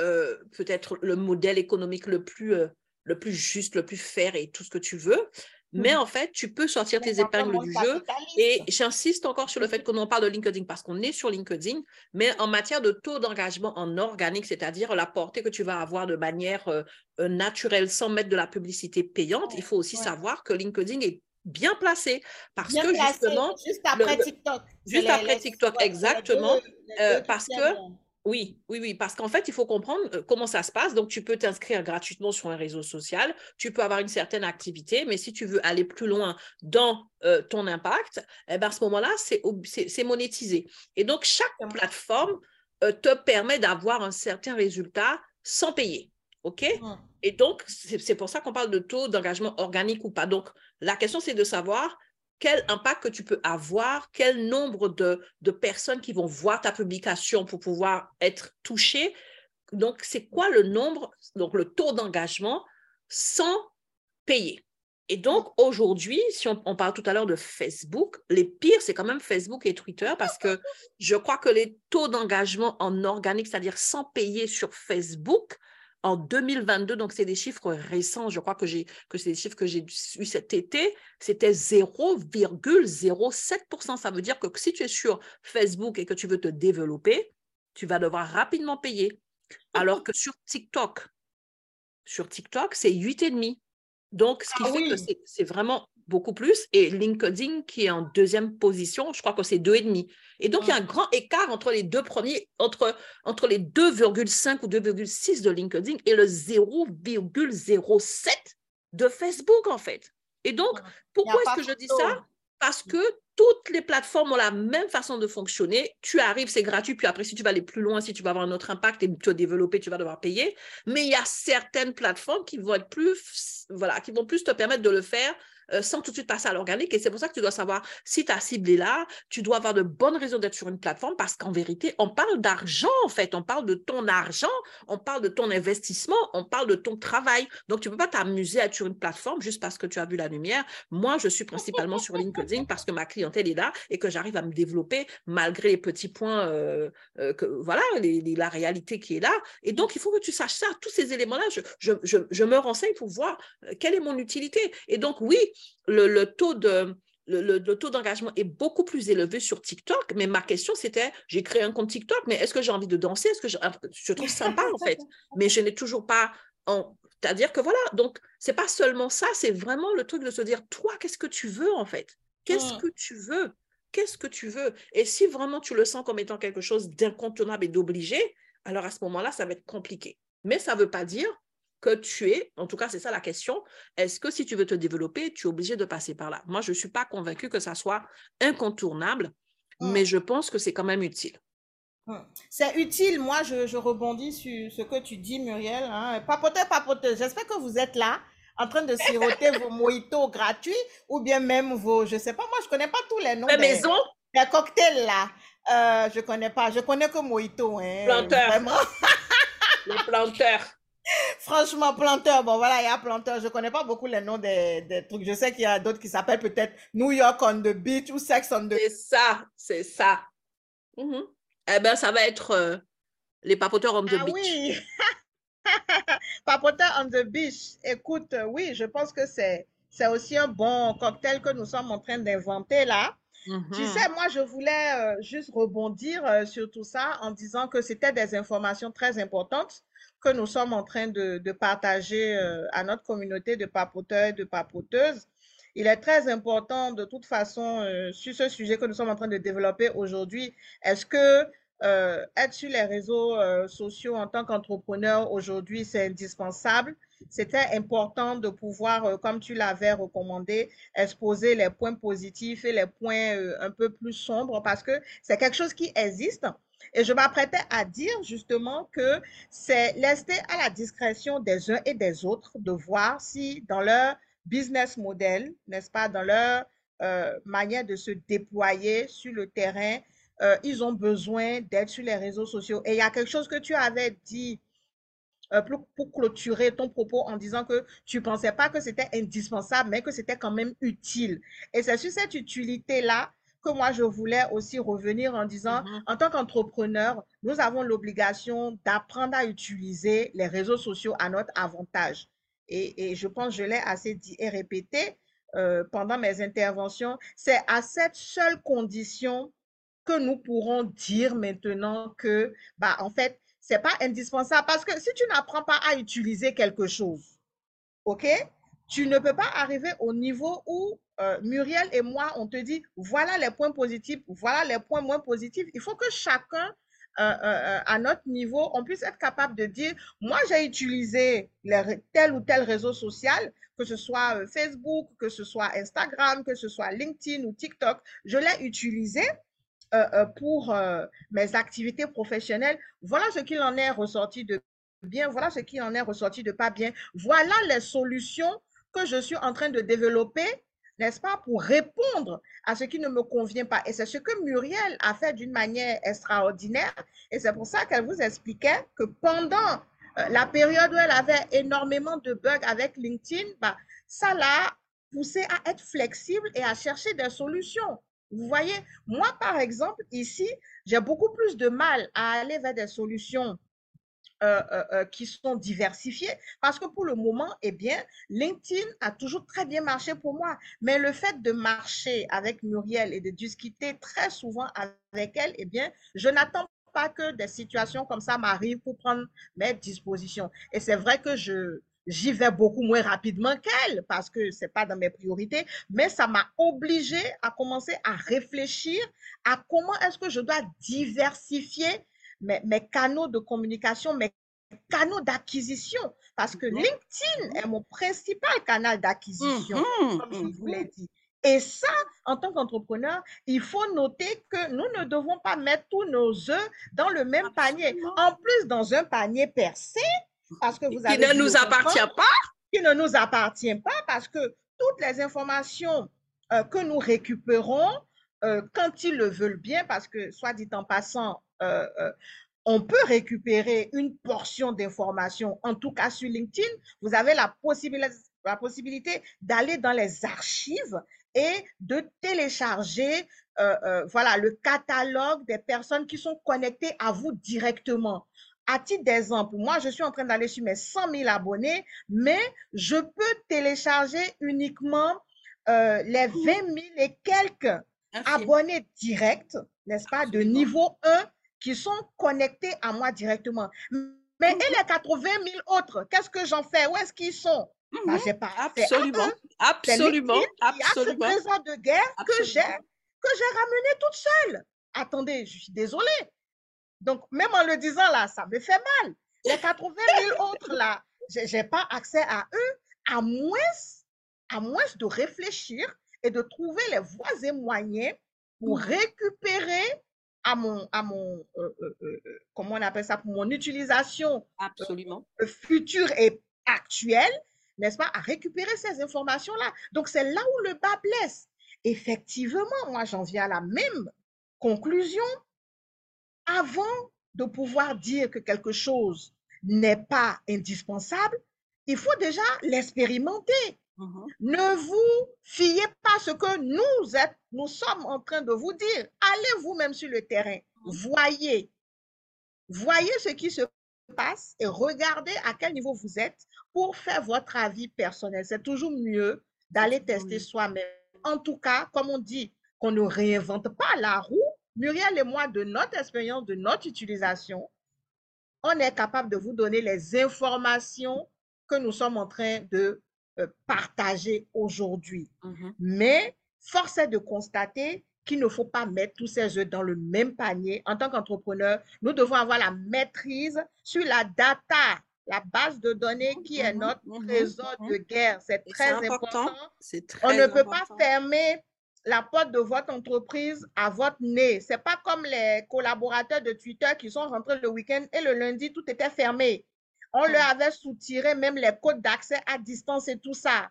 euh, peut-être le modèle économique le plus... Euh, le plus juste, le plus fair et tout ce que tu veux. Mais mhm. en fait, tu peux sortir tes épingles du jeu. Et j'insiste encore sur le fait qu'on en parle de LinkedIn parce qu'on est sur LinkedIn, mais en matière de taux d'engagement en organique, c'est-à-dire la portée que tu vas avoir de manière euh, euh, naturelle sans mettre de la publicité payante, il faut aussi savoir que LinkedIn est bien placé parce que justement juste après TikTok juste après TikTok exactement euh, parce que oui, oui, oui, parce qu'en fait, il faut comprendre euh, comment ça se passe. Donc, tu peux t'inscrire gratuitement sur un réseau social, tu peux avoir une certaine activité, mais si tu veux aller plus loin dans euh, ton impact, eh ben, à ce moment-là, c'est monétisé. Et donc, chaque plateforme euh, te permet d'avoir un certain résultat sans payer. OK? Et donc, c'est pour ça qu'on parle de taux d'engagement organique ou pas. Donc, la question, c'est de savoir quel impact que tu peux avoir, quel nombre de, personnes qui vont voir ta publication pour pouvoir être touchées. Donc, c'est quoi le nombre, donc le taux d'engagement sans payer? Et donc, aujourd'hui, si on, parle tout à l'heure de Facebook, les pires, c'est quand même Facebook et Twitter parce que je crois que les taux d'engagement en organique, c'est-à-dire sans payer sur Facebook, en 2022, donc c'est des chiffres récents, je crois que, que c'est des chiffres que j'ai eu cet été, c'était 0,07%. Ça veut dire que si tu es sur Facebook et que tu veux te développer, tu vas devoir rapidement payer. Alors que sur TikTok, sur TikTok, c'est 8,5%. Donc, ce qui ah fait que c'est vraiment beaucoup plus. Et LinkedIn, qui est en deuxième position, je crois que c'est 2,5. Et donc, il y a un grand écart entre les deux premiers, entre, entre les 2,5 ou 2,6 de LinkedIn et le 0,07 de Facebook, en fait. Et donc, pourquoi est-ce que je dis ça? Parce que toutes les plateformes ont la même façon de fonctionner. Tu arrives, c'est gratuit, puis après, si tu vas aller plus loin, si tu vas avoir un autre impact et te développer, tu vas devoir payer. Mais il y a certaines plateformes qui vont être plus, voilà, qui vont plus te permettre de le faire euh, sans tout de suite passer à l'organique. Et c'est pour ça que tu dois savoir si ta cible est là, tu dois avoir de bonnes raisons d'être sur une plateforme parce qu'en vérité, on parle d'argent en fait, on parle de ton argent, on parle de ton investissement, on parle de ton travail. Donc, tu ne peux pas t'amuser à être sur une plateforme juste parce que tu as vu la lumière. Moi, je suis principalement sur LinkedIn parce que ma clientèle est là et que j'arrive à me développer malgré les petits points, euh, euh, que, voilà, la réalité qui est là. Et donc, il faut que tu saches ça, tous ces éléments-là. Je, je, je me renseigne pour voir quelle est mon utilité. Et donc, oui, le, taux de, le, taux d'engagement est beaucoup plus élevé sur TikTok, mais ma question c'était, j'ai créé un compte TikTok, mais est-ce que j'ai envie de danser? Est-ce que je, je, trouve sympa en fait. Mais je n'ai toujours pas, c'est-à-dire que voilà, donc c'est pas seulement ça, c'est vraiment le truc de se dire, toi, qu'est-ce que tu veux en fait? Qu'est-ce mmh. que tu veux? Qu'est-ce que tu veux? Et si vraiment tu le sens comme étant quelque chose d'incontournable et d'obligé, alors à ce moment-là, ça va être compliqué. Mais ça ne veut pas dire que tu es, en tout cas c'est ça la question, est-ce que si tu veux te développer, tu es obligé de passer par là? Moi, je ne suis pas convaincue que ça soit incontournable, mmh. mais je pense que c'est quand même utile. Mmh. C'est utile, moi je, rebondis sur ce que tu dis Muriel. Hein. Papoteur, papoteur, j'espère que vous êtes là en train de siroter vos mojitos gratuits ou bien même vos, je sais pas, moi je connais pas tous les noms des, maisons? des cocktails là. Euh, je connais pas, je connais que mojito. Hein, planteur. Les planteurs. Franchement, planteur, bon voilà, il y a planteur. Je ne connais pas beaucoup les noms des, trucs. Je sais qu'il y a d'autres qui s'appellent peut-être New York on the beach ou Sex on the... C'est ça, c'est ça. Mhm. Eh bien, ça va être euh, les papoteurs on the ah beach. oui Papoteurs on the beach. Écoute, euh, oui, je pense que c'est aussi un bon cocktail que nous sommes en train d'inventer là. Tu mhm. sais, moi, je voulais euh, juste rebondir sur tout ça en disant que c'était des informations très importantes que nous sommes en train de, partager euh, à notre communauté de papoteurs et de papoteuses. Il est très important de toute façon euh, sur ce sujet que nous sommes en train de développer aujourd'hui. Est-ce que euh, être sur les réseaux sociaux en tant qu'entrepreneur aujourd'hui, c'est indispensable? C'était important de pouvoir, comme tu l'avais recommandé, exposer les points positifs et les points un peu plus sombres parce que c'est quelque chose qui existe. Et je m'apprêtais à dire justement que c'est laisser à la discrétion des uns et des autres de voir si dans leur business model, n'est-ce pas, dans leur euh, manière de se déployer sur le terrain, euh, ils ont besoin d'être sur les réseaux sociaux. Et il y a quelque chose que tu avais dit euh, pour, pour, clôturer ton propos en disant que tu ne pensais pas que c'était indispensable, mais que c'était quand même utile. Et c'est sur cette utilité-là moi je voulais aussi revenir en disant, mm-hmm. en tant qu'entrepreneur, nous avons l'obligation d'apprendre à utiliser les réseaux sociaux à notre avantage. Et, je pense, je l'ai assez dit et répété euh, pendant mes interventions, c'est à cette seule condition que nous pourrons dire maintenant que, bah, en fait, c'est pas indispensable parce que si tu n'apprends pas à utiliser quelque chose, OK, tu ne peux pas arriver au niveau où euh, Muriel et moi, on te dit, voilà les points positifs, voilà les points moins positifs. Il faut que chacun, euh, euh, à notre niveau, on puisse être capable de dire, moi, j'ai utilisé tel ou tel réseau social, que ce soit Facebook, que ce soit Instagram, que ce soit LinkedIn ou TikTok, je l'ai utilisé pour mes activités professionnelles. Voilà ce qu'il en est ressorti de bien, voilà ce qu'il en est ressorti de pas bien. Voilà les solutions que je suis en train de développer, n'est-ce pas, pour répondre à ce qui ne me convient pas. Et c'est ce que Muriel a fait d'une manière extraordinaire. Et c'est pour ça qu'elle vous expliquait que pendant euh, la période où elle avait énormément de bugs avec LinkedIn, bah, ça l'a pousser à être flexible et à chercher des solutions. Vous voyez, moi, par exemple, ici, j'ai beaucoup plus de mal à aller vers des solutions euh, euh, euh, qui sont diversifiées parce que pour le moment, eh bien, LinkedIn a toujours très bien marché pour moi. Mais le fait de marcher avec Muriel et de discuter très souvent avec elle, eh bien, je n'attends pas que des situations comme ça m'arrivent pour prendre mes dispositions. Et c'est vrai que je, j'y vais beaucoup moins rapidement qu'elle parce que c'est pas dans mes priorités, mais ça m'a obligé à commencer à réfléchir à comment est-ce que je dois diversifier mes, canaux de communication, mes canaux d'acquisition, parce que mhm. LinkedIn est mon principal canal d'acquisition, mhm, comme je vous l'ai mhm. dit. Et ça, en tant qu'entrepreneur, il faut noter que nous ne devons pas mettre tous nos œufs dans le même panier. En plus, dans un panier percé, parce que vous avez... Qui ne nous appartient pas. Qui ne nous appartient pas, parce que toutes les informations euh, que nous récupérons, euh, quand ils le veulent bien, parce que, soit dit en passant, euh, euh, on peut récupérer une portion d'informations, en tout cas sur LinkedIn. Vous avez la possibilité, la possibilité d'aller dans les archives et de télécharger euh, voilà, le catalogue des personnes qui sont connectées à vous directement. À titre d'exemple, moi, je suis en train d'aller sur mes 100 000 abonnés, mais je peux télécharger uniquement les 20 000 et quelques abonnés directs, n'est-ce pas, de niveau 1 qui sont connectés à moi directement. Mais et les 80 000 autres, qu'est-ce que j'en fais? Où est-ce qu'ils sont? Bah, mhm. pas absolument, absolument, absolument. Il y a ce de guerre que j'ai que j'ai ramené toute seule. Attendez, je suis désolée. Donc, même en le disant là, ça me fait mal. Les 80 000 autres là, je n'ai pas accès à eux, à moins, à moins de réfléchir et de trouver les voies et moyens pour mhm. récupérer à mon, à mon euh, euh, euh, comment on appelle ça, pour mon utilisation Absolument. future et actuelle, n'est-ce pas, à récupérer ces informations-là. Donc, c'est là où le bas blesse. Effectivement, moi, j'en viens à la même conclusion. Avant de pouvoir dire que quelque chose n'est pas indispensable, il faut déjà l'expérimenter. Mmh ne vous fiez pas ce que nous êtes, nous sommes en train de vous dire. Allez vous-même sur le terrain. Mmh. Voyez. Voyez ce qui se passe et regardez à quel niveau vous êtes pour faire votre avis personnel. C'est toujours mieux d'aller tester soi-même. En tout cas, comme on dit qu'on ne réinvente pas la roue, Muriel et moi, de notre expérience, de notre utilisation, on est capable de vous donner les informations que nous sommes en train de euh, partagé aujourd'hui. Mmh Mais force est de constater qu'il ne faut pas mettre tous ces œufs dans le même panier. En tant qu'entrepreneur, nous devons avoir la maîtrise sur la data, la base de données qui est mmh notre trésor de guerre. C'est très important. On ne peut pas fermer la porte de votre entreprise à votre nez. C'est pas comme les collaborateurs de Twitter qui sont rentrés le week-end et le lundi, tout était fermé. On leur mmh. avait soutiré même les codes d'accès à distance et tout ça.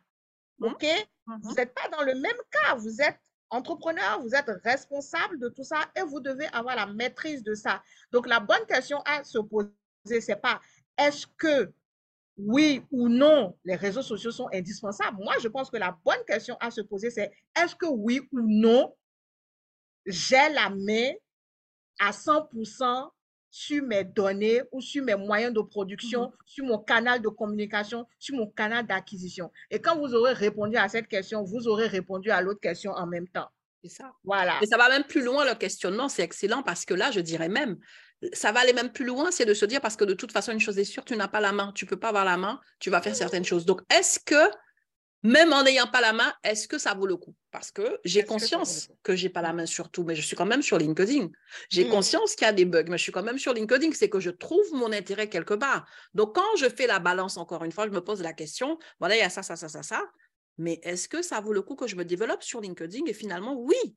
Mmh. OK? Mmh vous n'êtes pas dans le même cas. Vous êtes entrepreneur, vous êtes responsable de tout ça et vous devez avoir la maîtrise de ça. Donc, la bonne question à se poser, c'est pas est-ce que oui ou non, les réseaux sociaux sont indispensables? Moi, je pense que la bonne question à se poser, c'est est-ce que oui ou non, j'ai la main à 100% sur mes données ou sur mes moyens de production, mmh sur mon canal de communication, sur mon canal d'acquisition. Et quand vous aurez répondu à cette question, vous aurez répondu à l'autre question en même temps. C'est ça. Voilà. Et ça va même plus loin, le questionnement, c'est excellent parce que là, je dirais même, ça va aller même plus loin, c'est de se dire parce que de toute façon, une chose est sûre, tu n'as pas la main, tu ne peux pas avoir la main, tu vas faire certaines choses. Donc, est-ce que même en n'ayant pas la main, est-ce que ça vaut le coup? Parce que j'ai conscience que, je j'ai pas la main sur tout, mais je suis quand même sur LinkedIn. J'ai mmh. conscience qu'il y a des bugs, mais je suis quand même sur LinkedIn. C'est que je trouve mon intérêt quelque part. Donc, quand je fais la balance, encore une fois, je me pose la question, voilà, il y a ça, ça, ça, ça, ça. Mais est-ce que ça vaut le coup que je me développe sur LinkedIn? Et finalement, oui,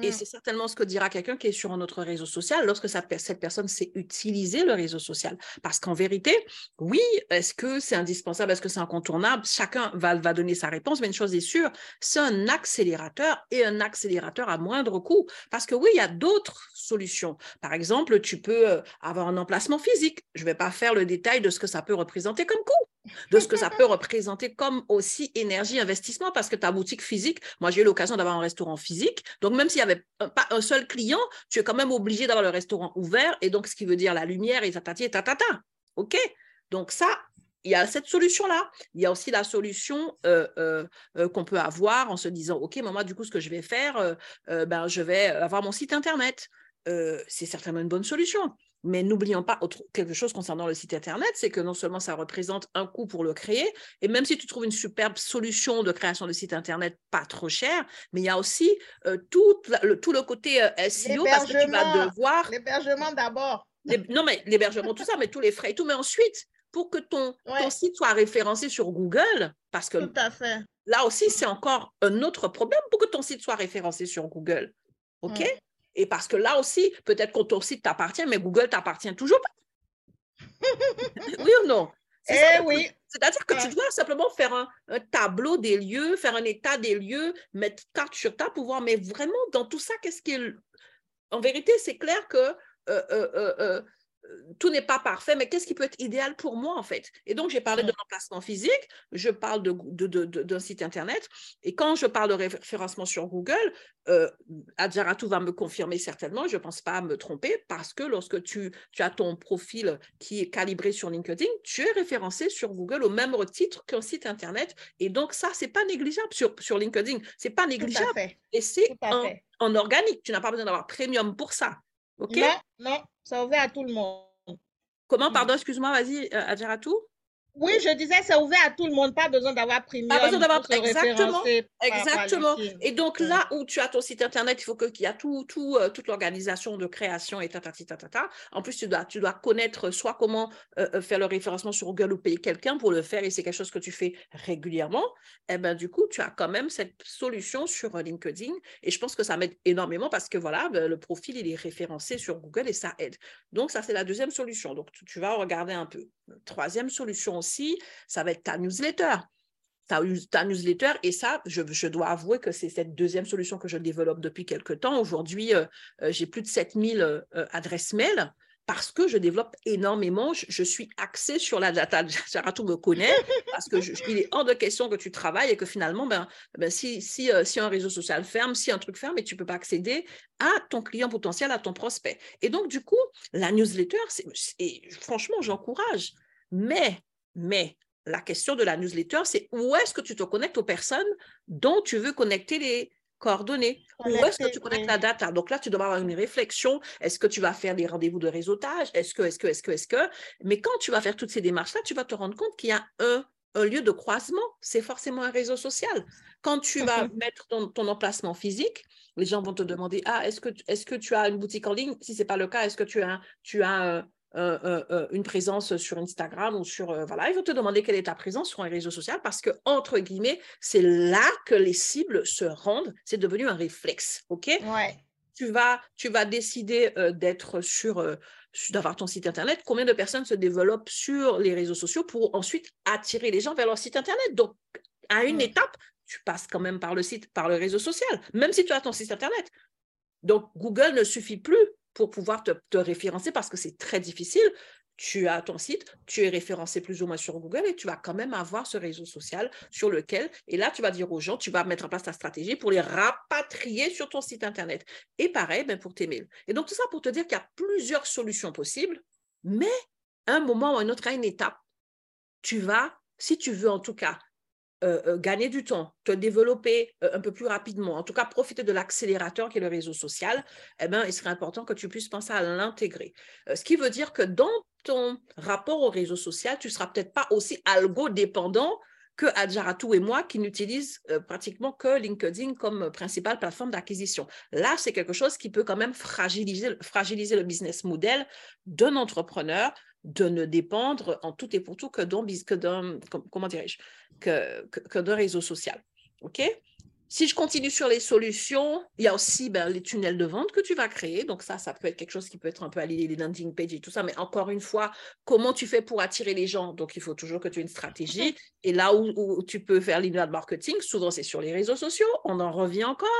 et mmh. c'est certainement ce que dira quelqu'un qui est sur un autre réseau social lorsque cette personne sait utiliser le réseau social. Parce qu'en vérité, oui, est-ce que c'est indispensable, est-ce que c'est incontournable? Chacun va, va donner sa réponse, mais une chose est sûre, c'est un accélérateur et un accélérateur à moindre coût. Parce que oui, il y a d'autres solutions. Par exemple, tu peux euh, avoir un emplacement physique. Je ne vais pas faire le détail de ce que ça peut représenter comme coût. De ce que ça peut représenter comme aussi énergie, investissement, parce que ta boutique physique, moi j'ai eu l'occasion d'avoir un restaurant physique, donc même s'il n'y avait pas un seul client, tu es quand même obligé d'avoir le restaurant ouvert, et donc ce qui veut dire la lumière et tatati et tatata. OK? Donc ça, il y a cette solution-là. Il y a aussi la solution euh, euh, euh, qu'on peut avoir en se disant, OK, moi, du coup, ce que je vais faire, ben, je vais avoir mon site Internet. c'est certainement une bonne solution. Mais n'oublions pas autre, quelque chose concernant le site Internet, c'est que non seulement ça représente un coût pour le créer, et même si tu trouves une superbe solution de création de site Internet pas trop cher, mais il y a aussi tout, le, tout le côté SEO parce que tu vas devoir... L'hébergement d'abord. Non, mais l'hébergement, tout ça, mais tous les frais et tout. Mais ensuite, pour que ton, ton site soit référencé sur Google, parce que tout à fait. là aussi, c'est encore un autre problème pour que ton site soit référencé sur Google. OK? Et parce que là aussi, peut-être que ton site t'appartient, mais Google t'appartient toujours pas. oui ou non? Eh oui. C'est-à-dire que tu dois simplement faire un, tableau des lieux, faire un état des lieux, mettre carte sur table pour voir, mais vraiment, dans tout ça, qu'est-ce qui est... En vérité, c'est clair que euh, euh, euh, tout n'est pas parfait, mais qu'est-ce qui peut être idéal pour moi, en fait? Et donc, j'ai parlé de l'emplacement physique, je parle d'un de, de, site Internet, et quand je parle de référencement sur Google, euh, Adjaratou va me confirmer certainement, je ne pense pas me tromper, parce que lorsque tu, tu, as ton profil qui est calibré sur LinkedIn, tu es référencé sur Google au même titre qu'un site Internet, et donc ça, ce n'est pas négligeable sur, sur LinkedIn, ce n'est pas négligeable, et c'est en, en organique, tu n'as pas besoin d'avoir premium pour ça. OK? Non, non, ça ouvert à tout le monde. Comment, mm. pardon, excuse-moi, vas-y, euh, tout? Oui, je disais, c'est ouvert à tout le monde, pas besoin d'avoir premium. Pas besoin d'avoir exactement, exactement. Et donc là où tu as ton site internet, il faut qu'il y a tout, tout, euh, toute l'organisation de création et tatati tatata. En plus, tu dois, tu dois connaître soit comment euh, euh, faire le référencement sur Google ou payer quelqu'un pour le faire, et c'est quelque chose que tu fais régulièrement. Et eh ben du coup, tu as quand même cette solution sur LinkedIn, et je pense que ça m'aide énormément parce que voilà, le profil il est référencé sur Google et ça aide. Donc ça c'est la deuxième solution. Donc tu vas regarder un peu. Troisième solution aussi, ça va être ta newsletter. Ta, newsletter, et ça, je, dois avouer que c'est cette deuxième solution que je développe depuis quelques temps. Aujourd'hui, euh, euh, j'ai plus de 7000 euh, adresses mail parce que je développe énormément, je, suis axée sur la data. Jaratou me connaît parce que il est hors de question que tu travailles et que finalement, ben, ben si, si, si, un réseau social ferme, si un truc ferme et tu ne peux pas accéder à ton client potentiel, à ton prospect. Et donc, du coup, la newsletter, franchement, j'encourage. Mais, mais, la question de la newsletter, c'est où est-ce que tu te connectes aux personnes dont tu veux connecter les coordonnées? Où est-ce que tu connectes la data? Donc là, tu dois avoir une réflexion. Est-ce que tu vas faire des rendez-vous de réseautage? Est-ce que, est-ce que, est-ce que, est-ce que? Mais quand tu vas faire toutes ces démarches-là, tu vas te rendre compte qu'il y a un, lieu de croisement. C'est forcément un réseau social. Quand tu vas mettre ton, emplacement physique, les gens vont te demander Ah, est-ce que, est que tu as une boutique en ligne? Si ce n'est pas le cas, est-ce que tu as, tu as euh, euh, euh, une présence sur Instagram ou sur voilà, ils vont te demander quelle est ta présence sur un réseau social parce que entre guillemets, c'est là que les cibles se rendent. C'est devenu un réflexe, ok? Ouais. Tu vas, tu vas décider d'être sur d'avoir ton site internet. Combien de personnes se développent sur les réseaux sociaux pour ensuite attirer les gens vers leur site internet Donc, à une étape, tu passes quand même par le site, par le réseau social, même si tu as ton site internet. Donc, Google ne suffit plus pour pouvoir te, référencer parce que c'est très difficile. Tu as ton site, tu es référencé plus ou moins sur Google et tu vas quand même avoir ce réseau social sur lequel, et là, tu vas dire aux gens, tu vas mettre en place ta stratégie pour les rapatrier sur ton site Internet. Et pareil, ben, pour tes mails. Et donc, tout ça pour te dire qu'il y a plusieurs solutions possibles, mais un moment ou un autre, à une étape, tu vas, si tu veux en tout cas euh, euh, gagner du temps, te développer euh, un peu plus rapidement, en tout cas profiter de l'accélérateur qui est le réseau social, eh bien, il serait important que tu puisses penser à l'intégrer. ce qui veut dire que dans ton rapport au réseau social, tu ne seras peut-être pas aussi algo-dépendant que Adjaratou et moi qui n'utilisent pratiquement que LinkedIn comme principale plateforme d'acquisition. Là, c'est quelque chose qui peut quand même fragiliser, fragiliser le business model d'un entrepreneur de ne dépendre en tout et pour tout que d'un, comment dirais-je, que, que, d'un réseau social. OK? Si je continue sur les solutions, il y a aussi ben, les tunnels de vente que tu vas créer. Donc ça, ça peut être quelque chose qui peut être un peu allié, les landing pages et tout ça. Mais encore une fois, comment tu fais pour attirer les gens? Donc il faut toujours que tu aies une stratégie. Et là où, tu peux faire l'inbound marketing, souvent c'est sur les réseaux sociaux. On en revient encore.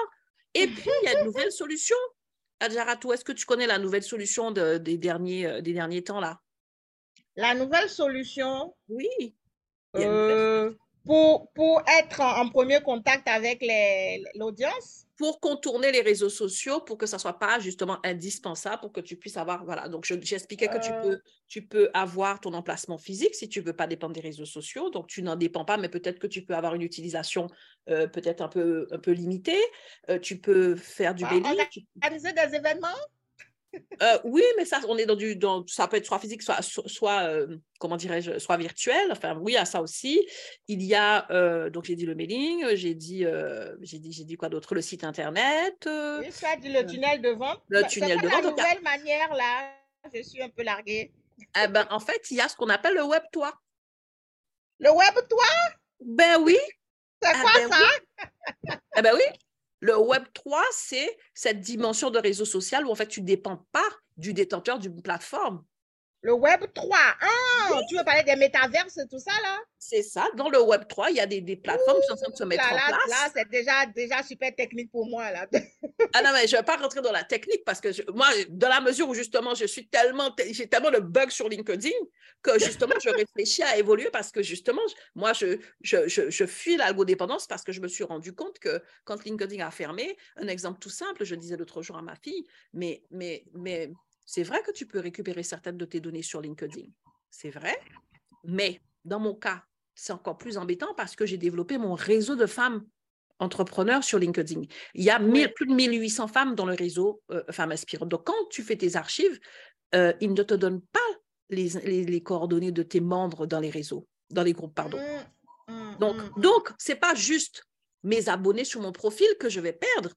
Et puis, il y a de nouvelles solutions. Adjaratou, est-ce que tu connais la nouvelle solution des, derniers, euh, des derniers temps là? La nouvelle solution, oui. Euh, pour, pour être en, premier contact avec l'audience? Pour contourner les réseaux sociaux, pour que ça ne soit pas justement indispensable, pour que tu puisses avoir, voilà. Donc, j'expliquais que tu euh. peux, tu peux avoir ton emplacement physique si tu ne veux pas dépendre des réseaux sociaux. Donc, tu n'en dépends pas, mais peut-être que tu peux avoir une utilisation euh, peut-être un peu, un peu limitée. tu peux faire du bah, Organiser des événements? Euh, oui, mais ça, on est dans du, dans, ça peut être soit physique, soit, soit euh, comment dirais-je, soit virtuel. Enfin, oui, à ça aussi. Il y a, euh, donc j'ai dit le mailing, j'ai dit, j'ai dit, j'ai dit quoi d'autre, le site internet. oui, ça le tunnel de vente. Le tunnel de vente. La nouvelle manière là, je suis un peu larguée. Eh ben, en fait, il y a ce qu'on appelle le web 3. Le web 3 Ben oui. C'est ah quoi ben ça? Eh ben oui. Le Web 3, c'est cette dimension de réseau social où en fait tu ne dépends pas du détenteur d'une plateforme. Le Web 3. Ah, tu veux parler des métaverses et tout ça, là? C'est ça. Dans le Web 3, il y a des, plateformes qui sont en train de se mettre en place. Là, c'est déjà, déjà super technique pour moi, là. ah non, mais je ne vais pas rentrer dans la technique parce que moi, dans la mesure où justement, je suis tellement, j'ai tellement de bugs sur LinkedIn que justement, je réfléchis à évoluer parce que justement, moi, je, je, je, je fuis l'algodépendance parce que je me suis rendu compte que quand LinkedIn a fermé, un exemple tout simple, je disais l'autre jour à ma fille, mais, mais, mais c'est vrai que tu peux récupérer certaines de tes données sur LinkedIn. C'est vrai. Mais dans mon cas, c'est encore plus embêtant parce que j'ai développé mon réseau de femmes entrepreneurs sur LinkedIn. Il y a plus de 1800 femmes dans le réseau euh, Femmes Inspirantes. Donc, quand tu fais tes archives, euh, ils ne te donnent pas les, les, coordonnées de tes membres dans les réseaux, dans les groupes, pardon. Mmh, mmh, donc, mmh, donc ce n'est pas juste mes abonnés sur mon profil que je vais perdre.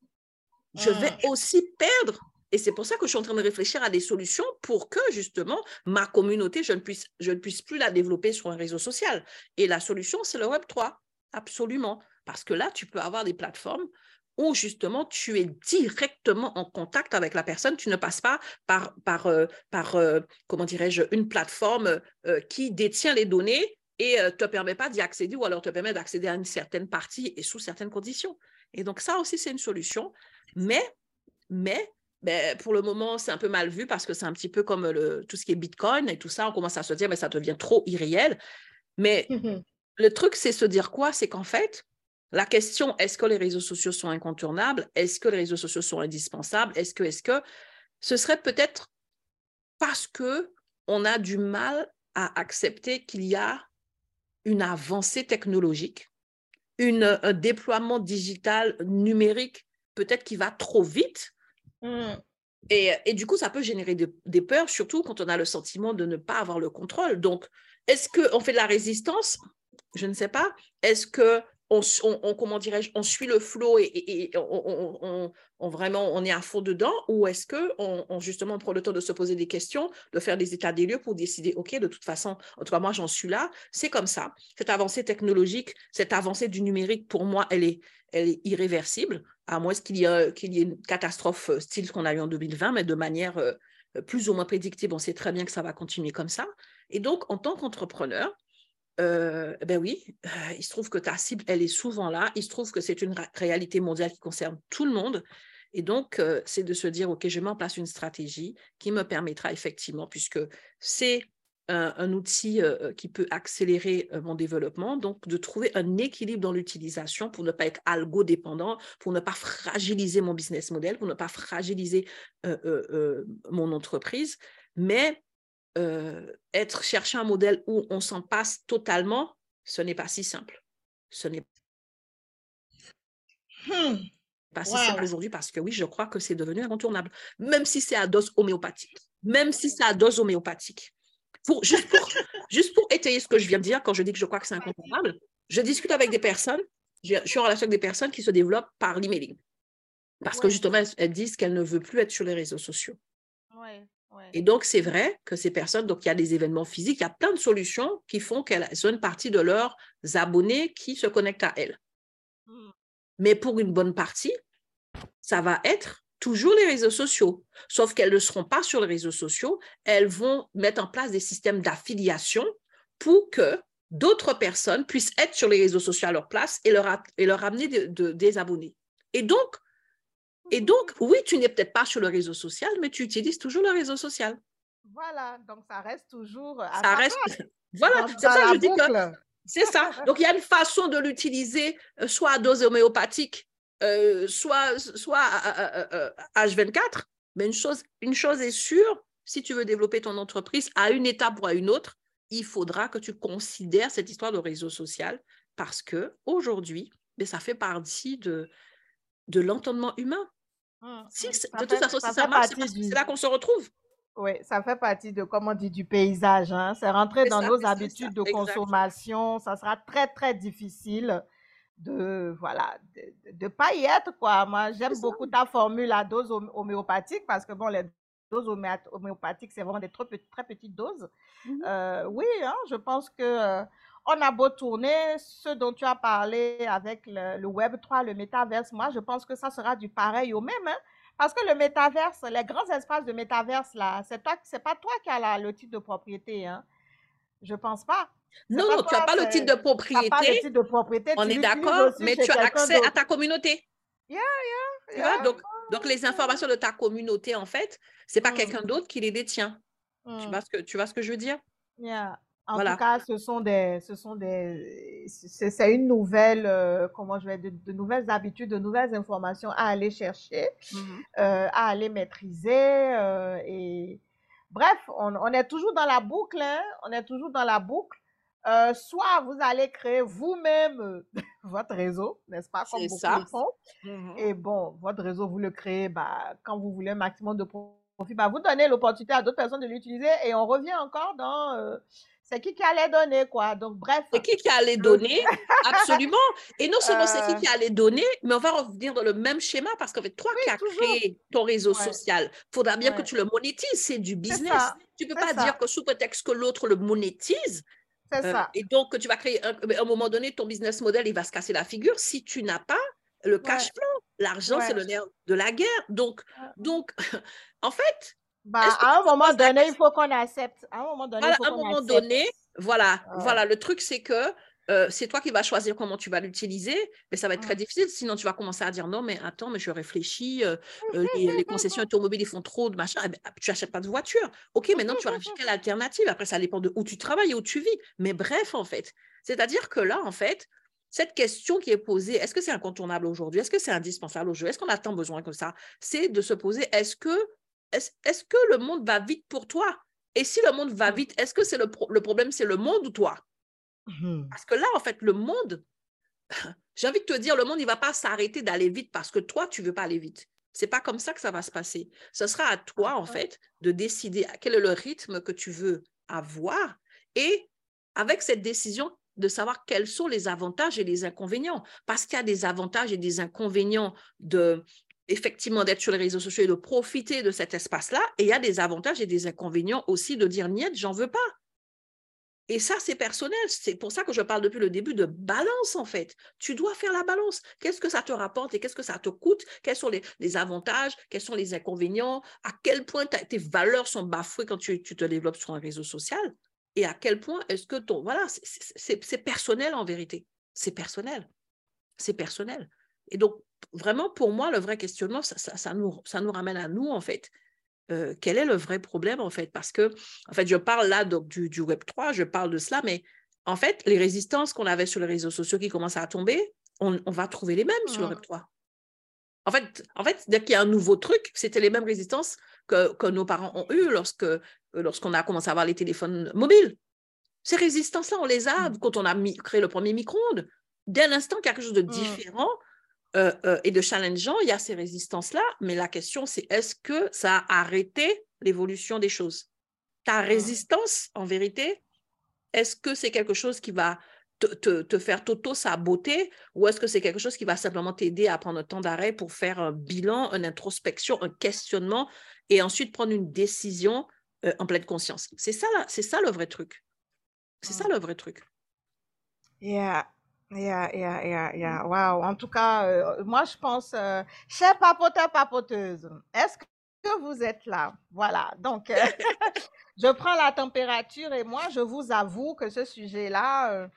Je vais aussi perdre et c'est pour ça que je suis en train de réfléchir à des solutions pour que justement ma communauté, je ne puisse, je ne puisse plus la développer sur un réseau social. Et la solution, c'est le Web 3, absolument. Parce que là, tu peux avoir des plateformes où justement tu es directement en contact avec la personne. Tu ne passes pas par, par, euh, par euh, comment dirais-je, une plateforme euh, qui détient les données et ne te permet pas d'y accéder ou alors te permet d'accéder à une certaine partie et sous certaines conditions. Et donc ça aussi, c'est une solution. Mais, mais ben, pour le moment, c'est un peu mal vu parce que c'est un petit peu comme le, tout ce qui est Bitcoin et tout ça. On commence à se dire, mais ça devient trop irréel. Mais mmh le truc, c'est se dire quoi? C'est qu'en fait, la question, est-ce que les réseaux sociaux sont incontournables? Est-ce que les réseaux sociaux sont indispensables? Est-ce que, est-ce que, ce serait peut-être parce que on a du mal à accepter qu'il y a une avancée technologique, une, un déploiement digital numérique peut-être qui va trop vite Mmh. Et, du coup, ça peut générer des peurs, surtout quand on a le sentiment de ne pas avoir le contrôle. Donc, est-ce qu'on fait de la résistance? Je ne sais pas. Est-ce que on, comment dirais-je, on suit le flot et, on, vraiment on est à fond dedans? Ou est-ce que on, justement prend le temps de se poser des questions, de faire des états des lieux pour décider, ok, de toute façon, en tout cas moi j'en suis là, c'est comme ça. Cette avancée technologique, cette avancée du numérique, pour moi, elle est irréversible, à moins qu'il y, ait, une catastrophe euh, style ce qu'on a eu en 2020, mais de manière euh, plus ou moins prédictible, on sait très bien que ça va continuer comme ça. Et donc, en tant qu'entrepreneur, euh, ben oui, euh, il se trouve que ta cible, elle est souvent là. Il se trouve que c'est une réalité mondiale qui concerne tout le monde. Et donc, euh, c'est de se dire, OK, je mets en place une stratégie qui me permettra effectivement, puisque c'est un, outil qui peut accélérer mon développement, donc de trouver un équilibre dans l'utilisation pour ne pas être algo-dépendant, pour ne pas fragiliser mon business model, pour ne pas fragiliser mon entreprise, mais euh, être chercher un modèle où on s'en passe totalement, ce n'est pas si simple. Ce n'est hmm. pas si simple aujourd'hui parce que oui, je crois que c'est devenu incontournable, même si c'est à dose homéopathique, même si c'est à dose homéopathique. Pour, juste, pour, juste pour étayer ce que je viens de dire, quand je dis que je crois que c'est incontournable, je discute avec des personnes, je, suis en relation avec des personnes qui se développent par l'emailing. Parce que justement, elles, disent qu'elles ne veulent plus être sur les réseaux sociaux. Ouais. Et donc, c'est vrai que ces personnes, donc il y a des événements physiques, il y a plein de solutions qui font qu'elles ont une partie de leurs abonnés qui se connectent à elles. Mmh. Mais pour une bonne partie, ça va être toujours les réseaux sociaux. Sauf qu'elles ne seront pas sur les réseaux sociaux, elles vont mettre en place des systèmes d'affiliation pour que d'autres personnes puissent être sur les réseaux sociaux à leur place et leur, et leur amener des abonnés. Et donc, et donc, oui, tu n'es peut-être pas sur le réseau social, mais tu utilises toujours le réseau social. Voilà, donc ça reste toujours. ça reste. Voilà, c'est ça je dis que C'est ça. Donc, il y a une façon de l'utiliser, euh, soit à dose homéopathique, euh, soit, soit à, H24. Mais une chose, une chose est sûre, si tu veux développer ton entreprise à une étape ou à une autre, il faudra que tu considères cette histoire de réseau social parce que aujourd'hui, mais ça fait partie de, de l'entendement humain. Mmh, mmh. de toute façon, si ça marche, c'est là qu'on se retrouve. Oui, ça fait partie de, comment on dit, du paysage. Hein. C'est rentré dans nos habitudes de consommation. Ça sera très, très difficile de, voilà, de ne pas y être, quoi. Moi, j'aime beaucoup ta formule à dose homéopathique parce que, bon, les doses homéopathiques, c'est vraiment des très, très petites doses. Mmh euh, oui, hein, je pense que euh, on a beau tourner ce dont tu as parlé avec le, Web 3, le métaverse, moi, je pense que ça sera du pareil au même. Hein, parce que le métaverse, les grands espaces de métaverse, là, c'est toi, c'est pas toi qui as le titre de propriété. Hein. Je pense pas. Non, non, tu n'as pas le titre de propriété. Pas le titre de propriété. On est d'accord, mais tu as accès à ta communauté. Yeah, yeah, donc, donc, les informations de ta communauté, en fait, c'est pas mm. quelqu'un d'autre qui les détient. Tu, mm. vois ce que, tu vois ce que je veux dire? Yeah. En tout cas, ce sont des, ce sont des, c'est une nouvelle, euh, comment je vais, de, de, nouvelles habitudes, de nouvelles informations à aller chercher, mmh euh, à aller maîtriser. Euh, et bref, on, on, est toujours dans la boucle, hein, on est toujours dans la boucle. Soit vous allez créer vous-même votre réseau, n'est-ce pas, comme beaucoup ça. le font. Mmh et bon, votre réseau, vous le créez bah, quand vous voulez un maximum de profit. Bah, vous donnez l'opportunité à d'autres personnes de l'utiliser et on revient encore dans c'est qui qui allait donner, quoi. Donc, bref. C'est qui qui allait donner, absolument. Et non seulement c'est qui euh. qui allait donner, mais on va revenir dans le même schéma parce qu'en fait, toi qui as créé ton réseau social, il faudra bien que tu le monétises. C'est du business. Tu ne peux pas dire que sous prétexte que l'autre le monétise, c'est euh, ça. Et donc, tu vas créer, un, à un moment donné, ton business model, il va se casser la figure si tu n'as pas le cash flow. L'argent, c'est le nerf de la guerre. Donc, donc en fait, bah, à un moment donné, il faut qu'on accepte. À un moment donné, voilà, à un moment donné, voilà, voilà. Le truc, c'est que euh, c'est toi qui vas choisir comment tu vas l'utiliser, mais ça va être très difficile. Sinon, tu vas commencer à dire non, mais attends, mais je réfléchis. Euh, euh, les, concessions automobiles, ils font trop de machin. Eh ben, tu n'achètes pas de voiture. Ok, maintenant, tu vas réfléchir à l'alternative. Après, ça dépend de où tu travailles et où tu vis. Mais bref, en fait, c'est-à-dire que là, en fait, cette question qui est posée, est-ce que c'est incontournable aujourd'hui? Est-ce que c'est indispensable aujourd'hui? Est-ce qu'on a tant besoin que ça? C'est de se poser, est-ce que est-ce que le monde va vite pour toi? Et si le monde va mmh. vite, est-ce que c'est le, problème, c'est le monde ou toi? Mmh. Parce que là, en fait, le monde, j'ai envie de te dire, le monde, il ne va pas s'arrêter d'aller vite parce que toi, tu ne veux pas aller vite. C'est pas comme ça que ça va se passer. Ce sera à toi, en fait, de décider quel est le rythme que tu veux avoir et avec cette décision, de savoir quels sont les avantages et les inconvénients. Parce qu'il y a des avantages et des inconvénients de, effectivement d'être sur les réseaux sociaux et de profiter de cet espace-là. Et il y a des avantages et des inconvénients aussi de dire niet, j'en veux pas. Et ça, c'est personnel. C'est pour ça que je parle depuis le début de balance, en fait. Tu dois faire la balance. Qu'est-ce que ça te rapporte et qu'est-ce que ça te coûte? Quels sont les, avantages? Quels sont les inconvénients? À quel point tes valeurs sont bafouées quand tu, te développes sur un réseau social? Et à quel point est-ce que ton... Voilà, c'est personnel en vérité. C'est personnel. C'est personnel. Et donc, vraiment, pour moi, le vrai questionnement, ça nous ramène à nous, en fait. Euh, quel est le vrai problème, en fait? Parce que, en fait, je parle là donc, du, du Web 3, je parle de cela, mais en fait, les résistances qu'on avait sur les réseaux sociaux qui commencent à tomber, on, va trouver les mêmes sur le Web 3. En fait, en fait dès qu'il y a un nouveau truc, c'était les mêmes résistances que, que nos parents ont eues lorsque, euh, lorsqu'on a commencé à avoir les téléphones mobiles. Ces résistances-là, on les a mmh. quand on a créé le premier micro-ondes. Dès l'instant, quelque chose de mmh. Euh, euh, et de challengeant, il y a ces résistances-là, mais la question, c'est est-ce que ça a arrêté l'évolution des choses? Ta résistance, en vérité, est-ce que c'est quelque chose qui va te, te, faire t'auto-saboter ou est-ce que c'est quelque chose qui va simplement t'aider à prendre un temps d'arrêt pour faire un bilan, une introspection, un questionnement et ensuite prendre une décision euh, en pleine conscience? C'est ça, c'est ça le vrai truc. C'est ça le vrai truc. Yeah. Yeah, yeah, yeah, yeah. Wow. En tout cas, euh, moi, je pense, euh, chers papoteurs, papoteuses, est-ce que vous êtes là? Voilà. Donc, euh, je prends la température et moi, je vous avoue que ce sujet-là,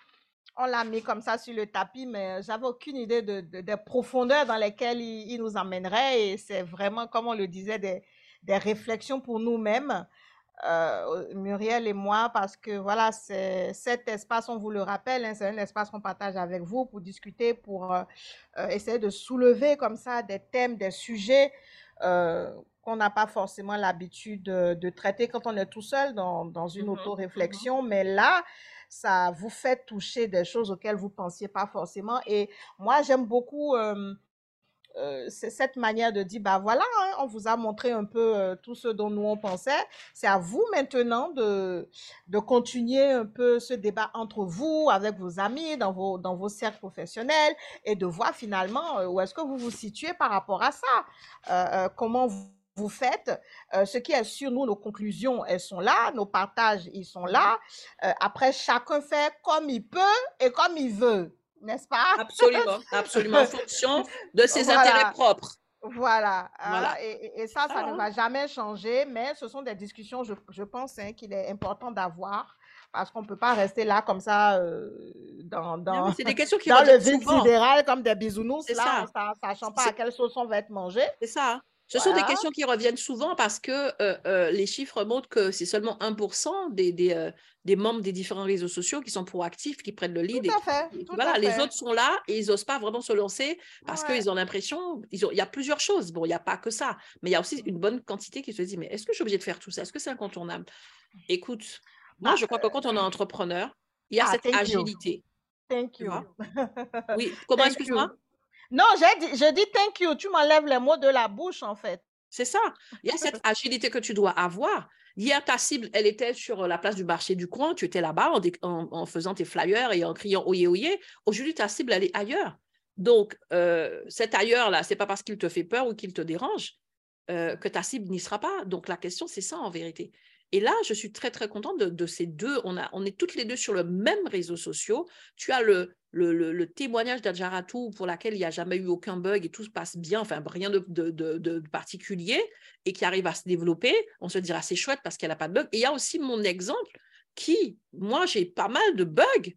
on l'a mis comme ça sur le tapis, mais j'avais aucune idée de, des profondeurs dans lesquelles il, il nous emmènerait. Et c'est vraiment, comme on le disait, des, des réflexions pour nous-mêmes. Euh, Muriel et moi, parce que voilà, cet espace, on vous le rappelle, hein, c'est un espace qu'on partage avec vous pour discuter, pour euh, euh, essayer de soulever comme ça des thèmes, des sujets qu'on n'a pas forcément l'habitude de, traiter quand on est tout seul dans, dans une mmh auto-réflexion. Mmh mais là, ça vous fait toucher des choses auxquelles vous ne pensiez pas forcément. Et moi, j'aime beaucoup euh, c'est cette manière de dire, bah voilà, hein, on vous a montré un peu euh, tout ce dont nous on pensait. C'est à vous maintenant de, de continuer un peu ce débat entre vous, avec vos amis, dans vos, dans vos cercles professionnels, et de voir finalement euh, où est-ce que vous vous situez par rapport à ça. comment vous vous faites. ce qui est sûr, nous, nos conclusions, elles sont là, nos partages, ils sont là. après, chacun fait comme il peut et comme il veut n'est-ce pas? Absolument, absolument, en fonction de ses intérêts propres. Voilà, hein, Et, ça, ça ne va jamais changer, mais ce sont des discussions, je, je pense, hein, qu'il est important d'avoir parce qu'on ne peut pas rester là comme ça euh, dans, dans, des questions qui dans le vide sidéral comme des bisounours, là, ça. sachant pas à quelle sauce on va être mangé. C'est ça. Ce sont des questions qui reviennent souvent parce que euh, euh, les chiffres montrent que c'est seulement 1% des, des, euh, des, membres des différents réseaux sociaux qui sont proactifs, qui prennent le lead. Tout à fait. voilà, les autres sont là et ils n'osent pas vraiment se lancer parce qu'ils ont l'impression, il y a plusieurs choses. Bon, il n'y a pas que ça, mais il y a aussi une bonne quantité qui se dit, mais est-ce que je suis obligée de faire tout ça? Est-ce que c'est incontournable? Écoute, moi, je crois que quand on est entrepreneur, il y a ah, cette agilité. Thank you. Oui, comment, excuse-moi? Non, je dis thank you. Tu m'enlèves les mots de la bouche, en fait. C'est ça. Il y a cette agilité que tu dois avoir. Hier, ta cible, elle était sur la place du marché du coin. Tu étais là-bas en, faisant tes flyers et en criant oyez, oyez. Aujourd'hui, ta cible, elle est ailleurs. Donc, euh, cet ailleurs-là, ce n'est pas parce qu'il te fait peur ou qu'il te dérange euh, que ta cible n'y sera pas. Donc, la question, c'est ça en vérité. Et là, je suis très, très contente de, ces deux. On, a, on est toutes les deux sur le même réseau social. Tu as le, le, le, témoignage d'Adjaratou pour laquelle il n'y a jamais eu aucun bug et tout se passe bien, enfin rien de, de, de, particulier et qui arrive à se développer. On se dira c'est chouette parce qu'elle n'a pas de bug. Et il y a aussi mon exemple qui, moi, j'ai pas mal de bugs.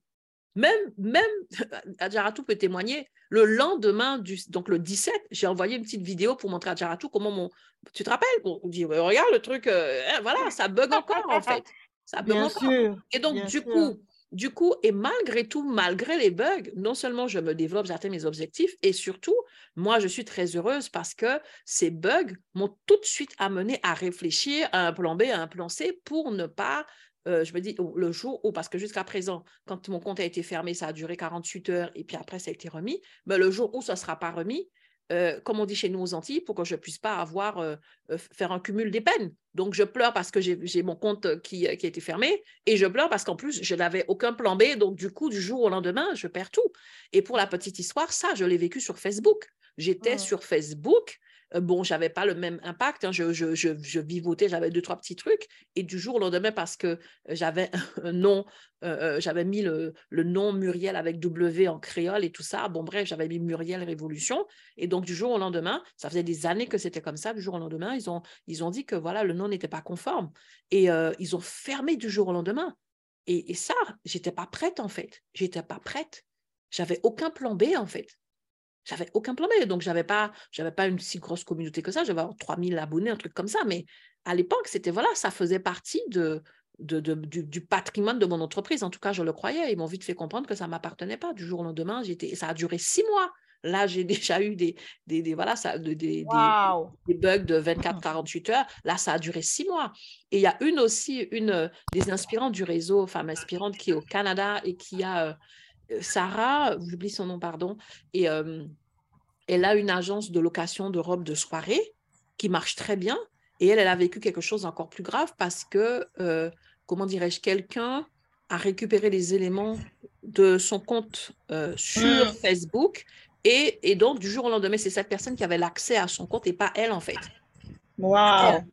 Même, même Adjaratou peut témoigner. Le lendemain, du, donc le 17, j'ai envoyé une petite vidéo pour montrer à Adjaratou comment mon. Tu te rappelles? On dit regarde le truc, euh, hein, voilà, ça bug encore en fait. Ça bug encore. et donc, du coup, du coup, et malgré tout, malgré les bugs, non seulement je me développe, j'atteins mes objectifs, et surtout, moi, je suis très heureuse parce que ces bugs m'ont tout de suite amené à réfléchir à un plan B, à un plan C pour ne pas euh, je me dis, le jour où, parce que jusqu'à présent, quand mon compte a été fermé, ça a duré 48 heures et puis après, ça a été remis, mais le jour où ça ne sera pas remis, euh, comme on dit chez nous aux Antilles, pour que je ne puisse pas avoir, euh, faire un cumul des peines. Donc, je pleure parce que j'ai mon compte qui, qui, a été fermé et je pleure parce qu'en plus, je n'avais aucun plan B. Donc, du coup, du jour au lendemain, je perds tout. Et pour la petite histoire, ça, je l'ai vécu sur Facebook. J'étais mmh. sur Facebook bon, j'avais pas le même impact. Hein. Je, je, je, vivotais, j'avais deux, trois petits trucs. Et du jour au lendemain, parce que j'avais un nom, euh, euh, j'avais mis le, le, nom Muriel avec W en créole et tout ça. Bon, bref, j'avais mis Muriel Révolution. Et donc, du jour au lendemain, ça faisait des années que c'était comme ça. Du jour au lendemain, ils ont, ils ont dit que voilà, le nom n'était pas conforme. Et ils ont fermé du jour au lendemain. Et, et ça, j'étais pas prête en fait. J'étais pas prête. J'avais aucun plan B en fait. J'avais aucun plan B. Donc, je n'avais pas, pas une si grosse communauté que ça. J'avais 3000 abonnés, un truc comme ça. Mais à l'époque, c'était voilà, ça faisait partie de, de, du, patrimoine de mon entreprise. En tout cas, je le croyais. Ils m'ont vite fait comprendre que ça ne m'appartenait pas. Du jour au lendemain, j'étais, ça a duré six mois. Là, j'ai déjà eu des, des, voilà, ça, des, des, bugs de 24-48 heures. Là, ça a duré six mois. Et il y a une aussi, une des inspirantes du réseau, femme inspirante, qui est au Canada et qui a, euh, Sarah, j'oublie son nom, pardon, et elle a une agence de location de robes de soirée qui marche très bien. Et elle, elle a vécu quelque chose encore plus grave parce que, comment dirais-je, quelqu'un a récupéré les éléments de son compte sur mmh. Facebook. Et, et, donc, du jour au lendemain, c'est cette personne qui avait l'accès à son compte et pas elle, en fait. Wow.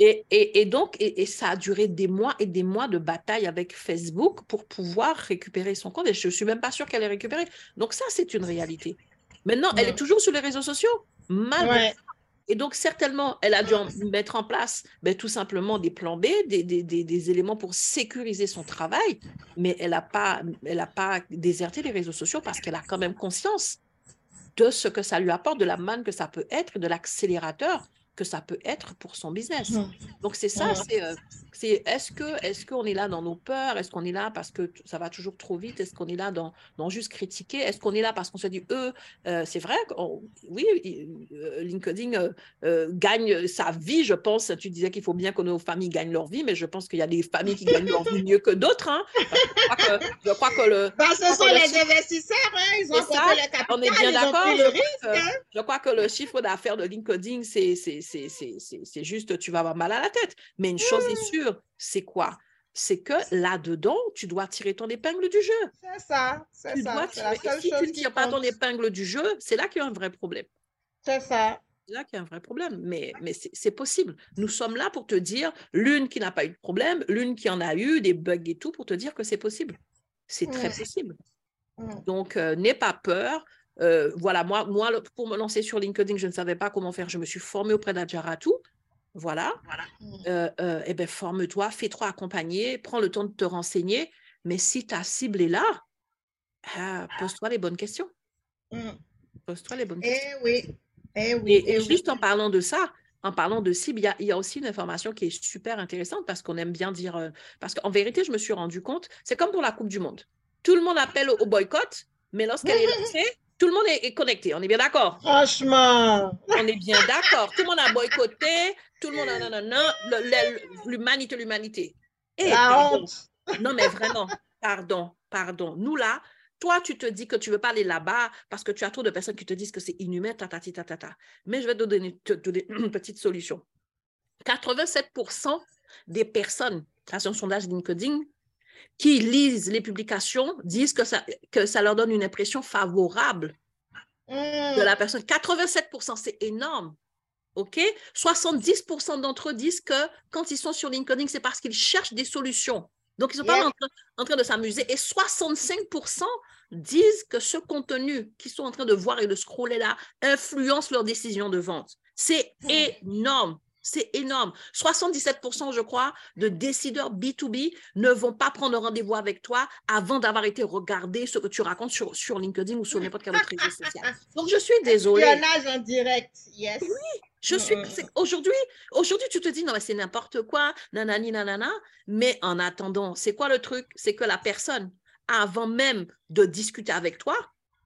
Et, et, donc, et, ça a duré des mois et des mois de bataille avec Facebook pour pouvoir récupérer son compte. Et je ne suis même pas sûre qu'elle ait récupéré. Donc, ça, c'est une réalité. Maintenant, elle est toujours sur les réseaux sociaux, malgré Et donc, certainement, elle a dû mettre en place ben, tout simplement des plans B, des, des, des, éléments pour sécuriser son travail, mais elle n'a pas, elle pas déserté les réseaux sociaux parce qu'elle a quand même conscience de ce que ça lui apporte, de la manne que ça peut être, de l'accélérateur que ça peut être pour son business. Donc, c'est ça, c'est. Euh, C'est est-ce que est-ce qu'on est là dans nos peurs? Est-ce qu'on est là parce que ça va toujours trop vite? Est-ce qu'on est là dans, dans juste critiquer? Est-ce qu'on est là parce qu'on se dit eux euh, c'est vrai oui euh, LinkedIn euh, euh, gagne sa vie je pense tu disais qu'il faut bien que nos familles gagnent leur vie mais je pense qu'il y a des familles qui gagnent leur vie mieux que d'autres hein. je, crois que, le bah, ce sont les investisseurs hein. ils ont ça, le capital, on est bien d'accord hein. je crois que le chiffre d'affaires de LinkedIn c'est c'est juste tu vas avoir mal à la tête mais une chose est sûre c'est quoi? C'est que là-dedans, tu dois tirer ton épingle du jeu. C'est ça, c'est ça. si tu ne tires pas ton épingle du jeu, c'est là qu'il y a un vrai problème. C'est ça. C'est là qu'il y a un vrai problème, mais, mais c'est possible. Nous sommes là pour te dire, l'une qui n'a pas eu de problème, l'une qui en a eu, des bugs et tout, pour te dire que c'est possible. C'est très possible. Mmh. Donc, euh, n'aie pas peur. Euh, voilà, moi, moi, pour me lancer sur LinkedIn, je ne savais pas comment faire. Je me suis formée auprès d'Adjaratou. Voilà. Euh, euh, eh bien, forme-toi, fais-toi accompagner, prends le temps de te renseigner. Mais si ta cible est là, ah, pose-toi les bonnes questions. Mmh. Pose-toi les bonnes eh questions. Oui. Eh oui. Et, eh juste en parlant de ça, en parlant de cible, il y, a, aussi une information qui est super intéressante parce qu'on aime bien dire. Euh, parce qu'en vérité, je me suis rendu compte, c'est comme pour la Coupe du Monde. Tout le monde appelle au, boycott, mais lorsqu'elle est lancée, tout le monde est, connecté. On est bien d'accord? Franchement. On est bien d'accord. Tout le monde a boycotté. Tout le monde non, non, non. L'humanité, l'humanité. Et La honte. Non, mais vraiment, pardon, pardon. Nous, là, toi, tu te dis que tu veux pas aller là-bas parce que tu as trop de personnes qui te disent que c'est inhumain, ta, ta, ta, ta, Mais je vais te donner, te donner une petite solution. 87% des personnes, grâce à un sondage LinkedIn, qui lisent les publications disent que ça, que ça leur donne une impression favorable de la mmh. personne. 87%, c'est énorme. OK? 70% d'entre eux disent que quand ils sont sur LinkedIn, c'est parce qu'ils cherchent des solutions. Donc, ils ne sont pas en train, de s'amuser. Et 65% disent que ce contenu qu'ils sont en train de voir et de scroller là influence leur décision de vente. C'est mmh. énorme. C'est énorme. 77%, je crois, de décideurs B2B ne vont pas prendre rendez-vous avec toi avant d'avoir été regardé ce que tu racontes sur, sur LinkedIn ou sur n'importe quel autre réseau social. Donc, je suis désolée. Espionnage en direct, yes. Oui, je suis. Mm, mm. Aujourd'hui, aujourd'hui, tu te dis, non, mais c'est n'importe quoi, nanani, nanana. Mais en attendant, c'est quoi le truc? C'est que la personne, avant même de discuter avec toi,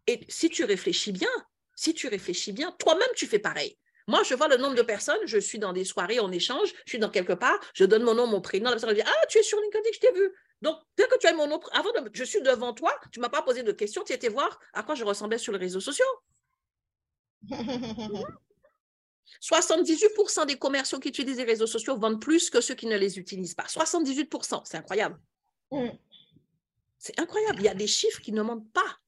et si tu réfléchis bien, si tu réfléchis bien, toi-même, tu fais pareil. Moi, je vois le nombre de personnes, je suis dans des soirées, on échange, je suis dans quelque part, je donne mon nom, mon prénom, la personne me dit Ah, tu es sur LinkedIn, je t'ai vu. Donc, dès que tu as mon nom, avant de, je suis devant toi, tu ne m'as pas posé de questions, tu étais voir à quoi je ressemblais sur les réseaux sociaux. 78% des commerciaux qui utilisent les réseaux sociaux vendent plus que ceux qui ne les utilisent pas. 78%, c'est incroyable. Mm. C'est incroyable. Il y a des chiffres qui ne mentent pas.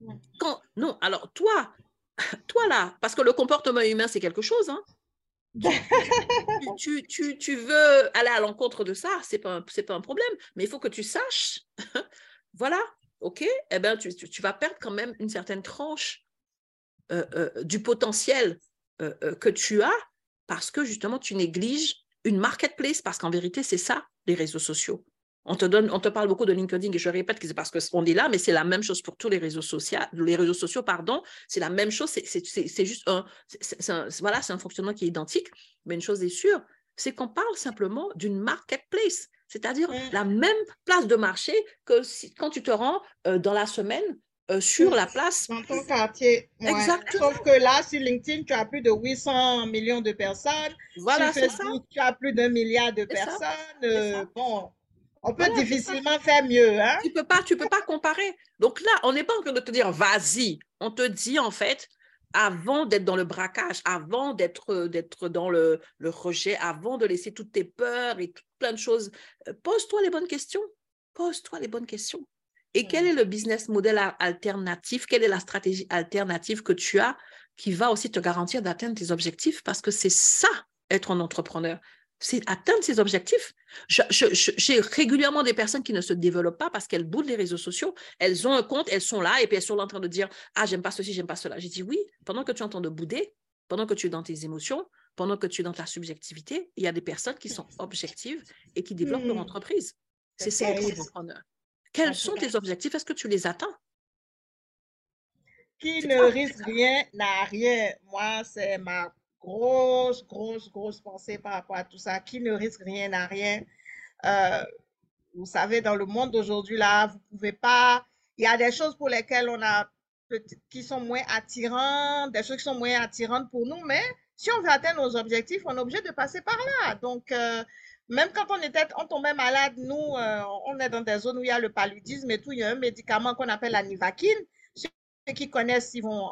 Mm. Quand, non, alors toi, toi là, parce que le comportement humain, c'est quelque chose, hein. tu, veux aller à l'encontre de ça, ce n'est pas, un, pas un problème, mais il faut que tu saches, voilà, OK, eh ben, tu, tu, vas perdre quand même une certaine tranche euh, euh, du potentiel euh, que tu as parce que justement, tu négliges une marketplace, parce qu'en vérité, c'est ça, les réseaux sociaux. On te, donne, on te parle beaucoup de LinkedIn et je répète que c'est parce qu'on est là, mais c'est la même chose pour tous les réseaux sociaux. Les réseaux sociaux, pardon, c'est la même chose. C'est juste un, voilà, c'est un fonctionnement qui est identique. Mais une chose est sûre, c'est qu'on parle simplement d'une marketplace, c'est-à-dire la même place de marché que si, quand tu te rends euh, dans la semaine euh, sur la place. Dans ton quartier. Exactement. Sauf que là, sur LinkedIn, tu as plus de 800 millions de personnes. Voilà, c'est ça. Tu as plus d'un milliard de personnes. Euh, bon, on peut difficilement faire mieux. Hein? Tu ne peux, pas, tu peux pas comparer. Donc là, on n'est pas en train de te dire vas-y. On te dit en fait, avant d'être dans le braquage, avant d'être, d'être dans le, le, rejet, avant de laisser toutes tes peurs et plein de choses, euh, pose-toi les bonnes questions. Pose-toi les bonnes questions. Et quel est le business model alternatif? Quelle est la stratégie alternative que tu as qui va aussi te garantir d'atteindre tes objectifs? Parce que c'est ça, être un entrepreneur c'est atteindre ses objectifs. J'ai régulièrement des personnes qui ne se développent pas parce qu'elles boudent les réseaux sociaux. Elles ont un compte, elles sont là et puis elles sont là en train de dire Ah, j'aime pas ceci, j'aime pas cela. J'ai dit oui, pendant que tu entends de bouder, pendant que tu es dans tes émotions, pendant que tu es dans ta subjectivité, il y a des personnes qui sont objectives et qui développent leur mmh. entreprise. C'est ça être entrepreneur. Quels sont tes objectifs? Est-ce que tu les atteins? Qui ne risque rien n'a rien. Moi, c'est ma grosse, grosse, grosse pensée par rapport à tout ça. Qui ne risque rien n'a rien. euh, vous savez, dans le monde d'aujourd'hui, là, vous pouvez pas. Il y a des choses pour lesquelles on a qui sont moins attirantes, des choses qui sont moins attirantes pour nous, mais si on veut atteindre nos objectifs, on est obligé de passer par là. Donc, euh, même quand on était, on tombait malade, nous, euh, on est dans des zones où il y a le paludisme et tout, il y a un médicament qu'on appelle la nivaquine. Ceux qui connaissent, ils vont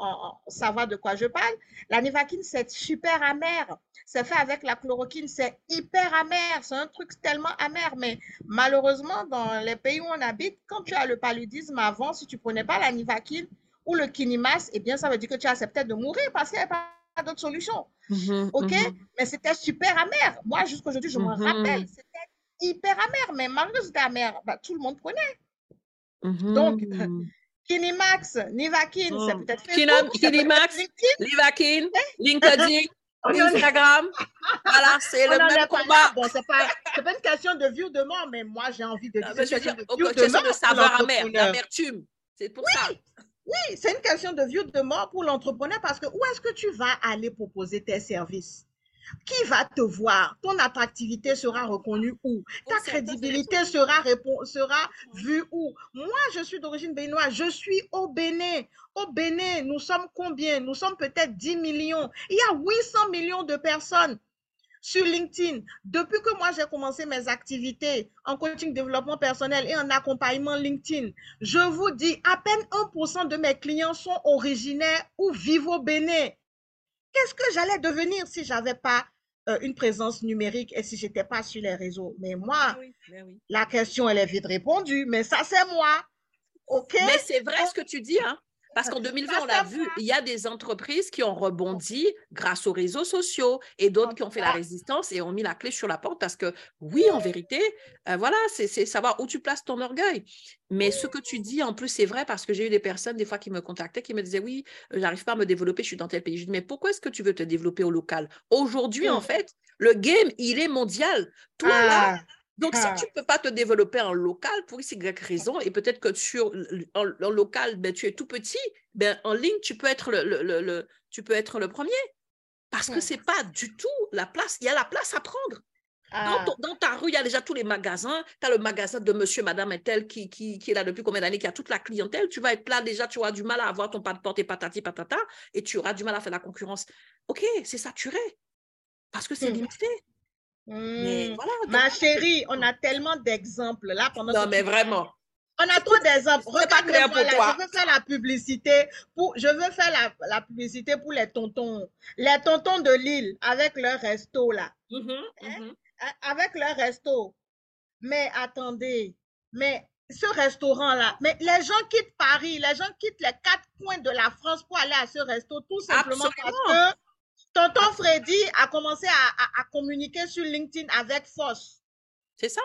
savoir de quoi je parle. La nivaquine, c'est super amer. C'est fait avec la chloroquine, c'est hyper amer. C'est un truc tellement amer. Mais malheureusement, dans les pays où on habite, quand tu as le paludisme avant, si tu ne prenais pas la nivaquine ou le kinimas, eh bien, ça veut dire que tu acceptais de mourir parce qu'il n'y avait pas d'autre solution. Mhm, OK? Mhm. Mais c'était super amer. Moi, jusqu'aujourd'hui, je me mhm. rappelle, c'était hyper amer. Mais malgré que c'était amer, bah, tout le monde prenait. Donc, Kinimax, Nivakin, c'est peut-être Facebook. Kinimax, Nivakin, LinkedIn, Instagram. voilà, c'est le même combat. Bon, c'est pas, pas une question de vie ou de mort, mais moi, j'ai envie de dire. c'est une question de, savoir amer, l'amertume. C'est pour ça. Oui, c'est une question de vie ou de mort pour l'entrepreneur parce que où est-ce que tu vas aller proposer tes services? Qui va te voir? Ton attractivité sera reconnue où? Ta crédibilité sera, sera vue où? Moi, je suis d'origine béninoise. Je suis au Bénin. Au Bénin, nous sommes combien? Nous sommes peut-être 10 millions. Il y a 800 millions de personnes sur LinkedIn. Depuis que moi j'ai commencé mes activités en coaching développement personnel et en accompagnement LinkedIn, je vous dis, à peine 1% de mes clients sont originaires ou vivent au Bénin. Qu'est-ce que j'allais devenir si je n'avais pas euh, une présence numérique et si je n'étais pas sur les réseaux? Mais moi, la question, elle est vite répondue, mais ça, c'est moi. OK? Mais c'est vrai ce que tu dis, hein? Parce qu'en 2020, on l'a vu, il y a des entreprises qui ont rebondi grâce aux réseaux sociaux et d'autres qui ont fait la résistance et ont mis la clé sur la porte parce que oui, en vérité, euh, voilà, c'est savoir où tu places ton orgueil. Mais ce que tu dis, en plus, c'est vrai parce que j'ai eu des personnes, des fois, qui me contactaient, qui me disaient, oui, euh, j'arrive pas à me développer, je suis dans tel pays. Je dis, mais pourquoi est-ce que tu veux te développer au local? Aujourd'hui, en mmh. fait, le game, il est mondial. Toi, là, ah. Donc, si ah. tu ne peux pas te développer en local pour X, Y raison, et peut-être que sur, en, local, ben, tu es tout petit, ben, en ligne, tu peux être le, le, le, tu peux être le premier. Parce que ce n'est pas du tout la place. Il y a la place à prendre. Ah. Dans, ta rue, il y a déjà tous les magasins. Tu as le magasin de monsieur, madame et tel qui, qui, qui, est là depuis combien d'années, qui a toute la clientèle. Tu vas être là déjà, tu auras du mal à avoir ton pas de porte et patati patata, et tu auras du mal à faire la concurrence. OK, c'est saturé. Parce que c'est mmh. limité. Hmm. Ma chérie, on a tellement d'exemples là pendant. Non, mais vraiment. On a trop d'exemples. Regarde-moi là, je veux faire la publicité pour, je veux faire la, la, publicité pour les tontons, les tontons de Lille avec leur resto là, mm-hmm, hein? mm-hmm. Avec leur resto. Mais attendez, mais ce restaurant là, mais les gens quittent Paris, les gens quittent les quatre coins de la France pour aller à ce resto tout simplement parce que Tonton Freddy a commencé à, communiquer sur LinkedIn avec force. C'est ça.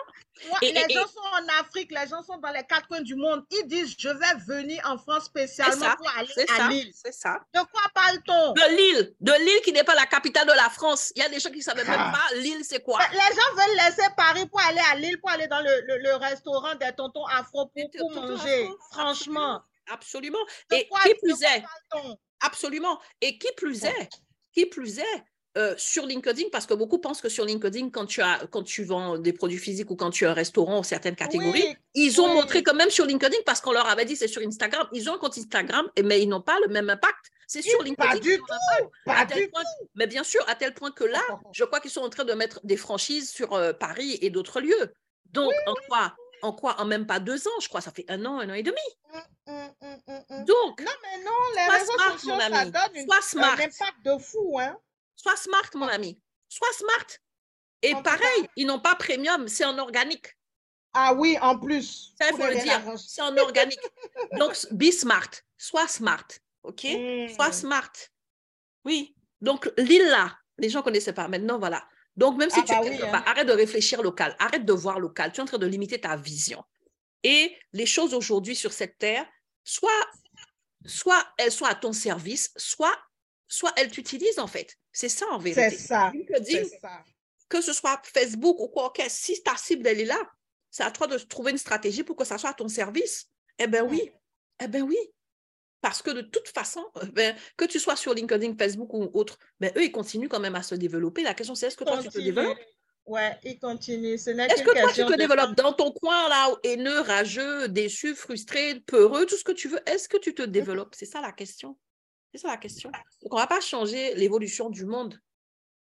les gens sont en Afrique, les gens sont dans les quatre coins du monde. Ils disent, je vais venir en France spécialement pour aller à Lille. C'est ça. De quoi parle-t-on? De Lille. De Lille qui n'est pas la capitale de la France. Il y a des gens qui ne savaient même ah. pas Lille, c'est quoi? Les gens veulent laisser Paris pour aller à Lille, pour aller dans le, restaurant des tontons afro pour, manger. Franchement. Absolument. Et qui plus est? Absolument. Et qui plus est? Qui plus est, euh, sur LinkedIn, parce que beaucoup pensent que sur LinkedIn, quand tu, as, quand tu vends des produits physiques ou quand tu as un restaurant ou certaines catégories, ils ont montré quand même sur LinkedIn parce qu'on leur avait dit c'est sur Instagram. Ils ont un compte Instagram, mais ils n'ont pas le même impact. C'est sur LinkedIn. Pas du tout. Pas du tout. Mais bien sûr, à tel point que là, je crois qu'ils sont en train de mettre des franchises sur euh, Paris et d'autres lieux. Donc, en quoi en quoi? En même pas deux ans, je crois, ça fait un an, un an et demi. Mmh, mmh, mmh, Donc, non, mais non, les réseaux sociaux, ça donne une, smart. un impact de fou. Hein? Sois smart, mon ami. Sois smart. Et pareil, ils n'ont pas premium, c'est en organique. Ah oui, en plus. Ça, il faut le dire. C'est en organique. Donc, be smart. Sois smart. OK? Sois smart. Oui. Donc, l'île-là, les gens ne connaissaient pas. Maintenant, voilà. Donc, même si ah tu bah hein. arrête de réfléchir local, arrête de voir local, tu es en train de limiter ta vision. Et les choses aujourd'hui sur cette terre, soit, soit elles sont à ton service, soit, soit elles t'utilisent en fait. C'est ça en vérité. C'est ça. Que ce soit Facebook ou quoi, si ta cible elle est là, c'est à toi de trouver une stratégie pour que ça soit à ton service. Eh bien oui, eh bien oui. Parce que de toute façon, euh, ben, que tu sois sur LinkedIn, Facebook ou autre, ben, eux, ils continuent quand même à se développer. La question, c'est est-ce que toi, tu te développes? Ouais, il continue. Ce Est-ce que toi, tu te développes dans ton coin là, haineux, rageux, déçu, frustré, peureux, tout ce que tu veux? Est-ce que tu te développes? C'est ça la question. C'est ça la question. Donc, on ne va pas changer l'évolution du monde.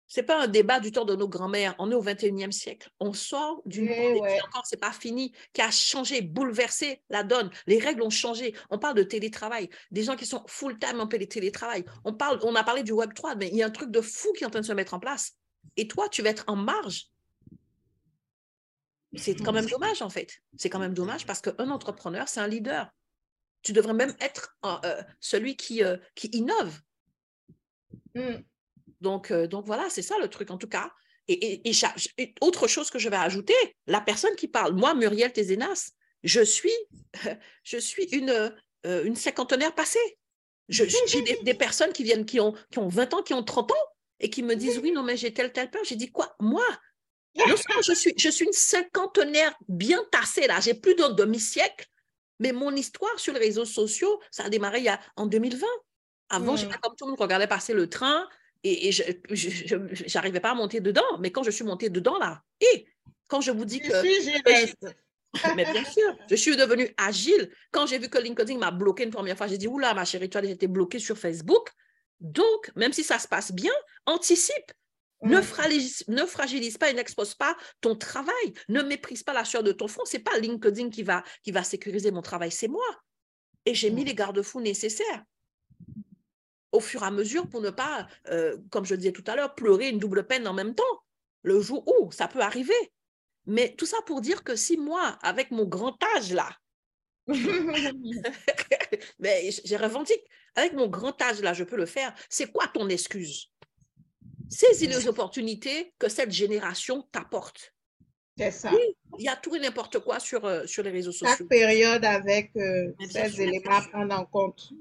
Ce n'est pas un débat du temps de nos grands-mères. On est au 21e siècle. On sort d'une eh ouais. encore, ce n'est pas fini, qui a changé, bouleversé la donne. Les règles ont changé. On parle de télétravail. Des gens qui sont full-time en télétravail. On, parle, on a parlé du Web 3, mais il y a un truc de fou qui est en train de se mettre en place. Et toi, tu vas être en marge. C'est quand même dommage, en fait. C'est quand même dommage parce qu'un entrepreneur, c'est un leader. Tu devrais même être euh, celui qui, euh, qui innove. Mmh. Donc, euh, donc voilà, c'est ça le truc en tout cas. Et, autre chose que je vais ajouter, la personne qui parle, moi, Muriel Tézénas, je suis, je suis une, une cinquantenaire passée. J'ai des, personnes qui viennent, qui ont, qui ont 20 ans, qui ont 30 ans, et qui me disent, oui, non, mais j'ai telle, telle peur. J'ai dit, quoi? Moi? Je suis, je suis une cinquantenaire bien tassée, là. J'ai plus d'un demi-siècle, mais mon histoire sur les réseaux sociaux, ça a démarré il y a, en 2020. Avant, j'étais comme tout le monde regardait passer le train et, je n'arrivais pas à monter dedans. Mais quand je suis montée dedans, là, et quand je vous dis que... mais bien sûr, je suis devenue agile. Quand j'ai vu que LinkedIn m'a bloqué une première fois, j'ai dit, oula, ma chérie, tu as été bloquée sur Facebook. Donc, même si ça se passe bien, anticipe. Ne, fragilise, ne fragilise pas et n'expose pas ton travail. Ne méprise pas la sueur de ton front. Ce n'est pas LinkedIn qui va, qui va sécuriser mon travail, c'est moi. Et j'ai mis les garde-fous nécessaires au fur et à mesure pour ne pas, euh, comme je disais tout à l'heure, pleurer une double peine en même temps. Le jour où ça peut arriver. Mais tout ça pour dire que si moi, avec mon grand âge là, mais j'ai revendique, avec mon grand âge là, je peux le faire, c'est quoi ton excuse? Saisis les opportunités que cette génération t'apporte. C'est ça. il y a tout et n'importe quoi sur, euh, sur les réseaux sociaux. Chaque période avec euh, ces éléments à prendre en compte.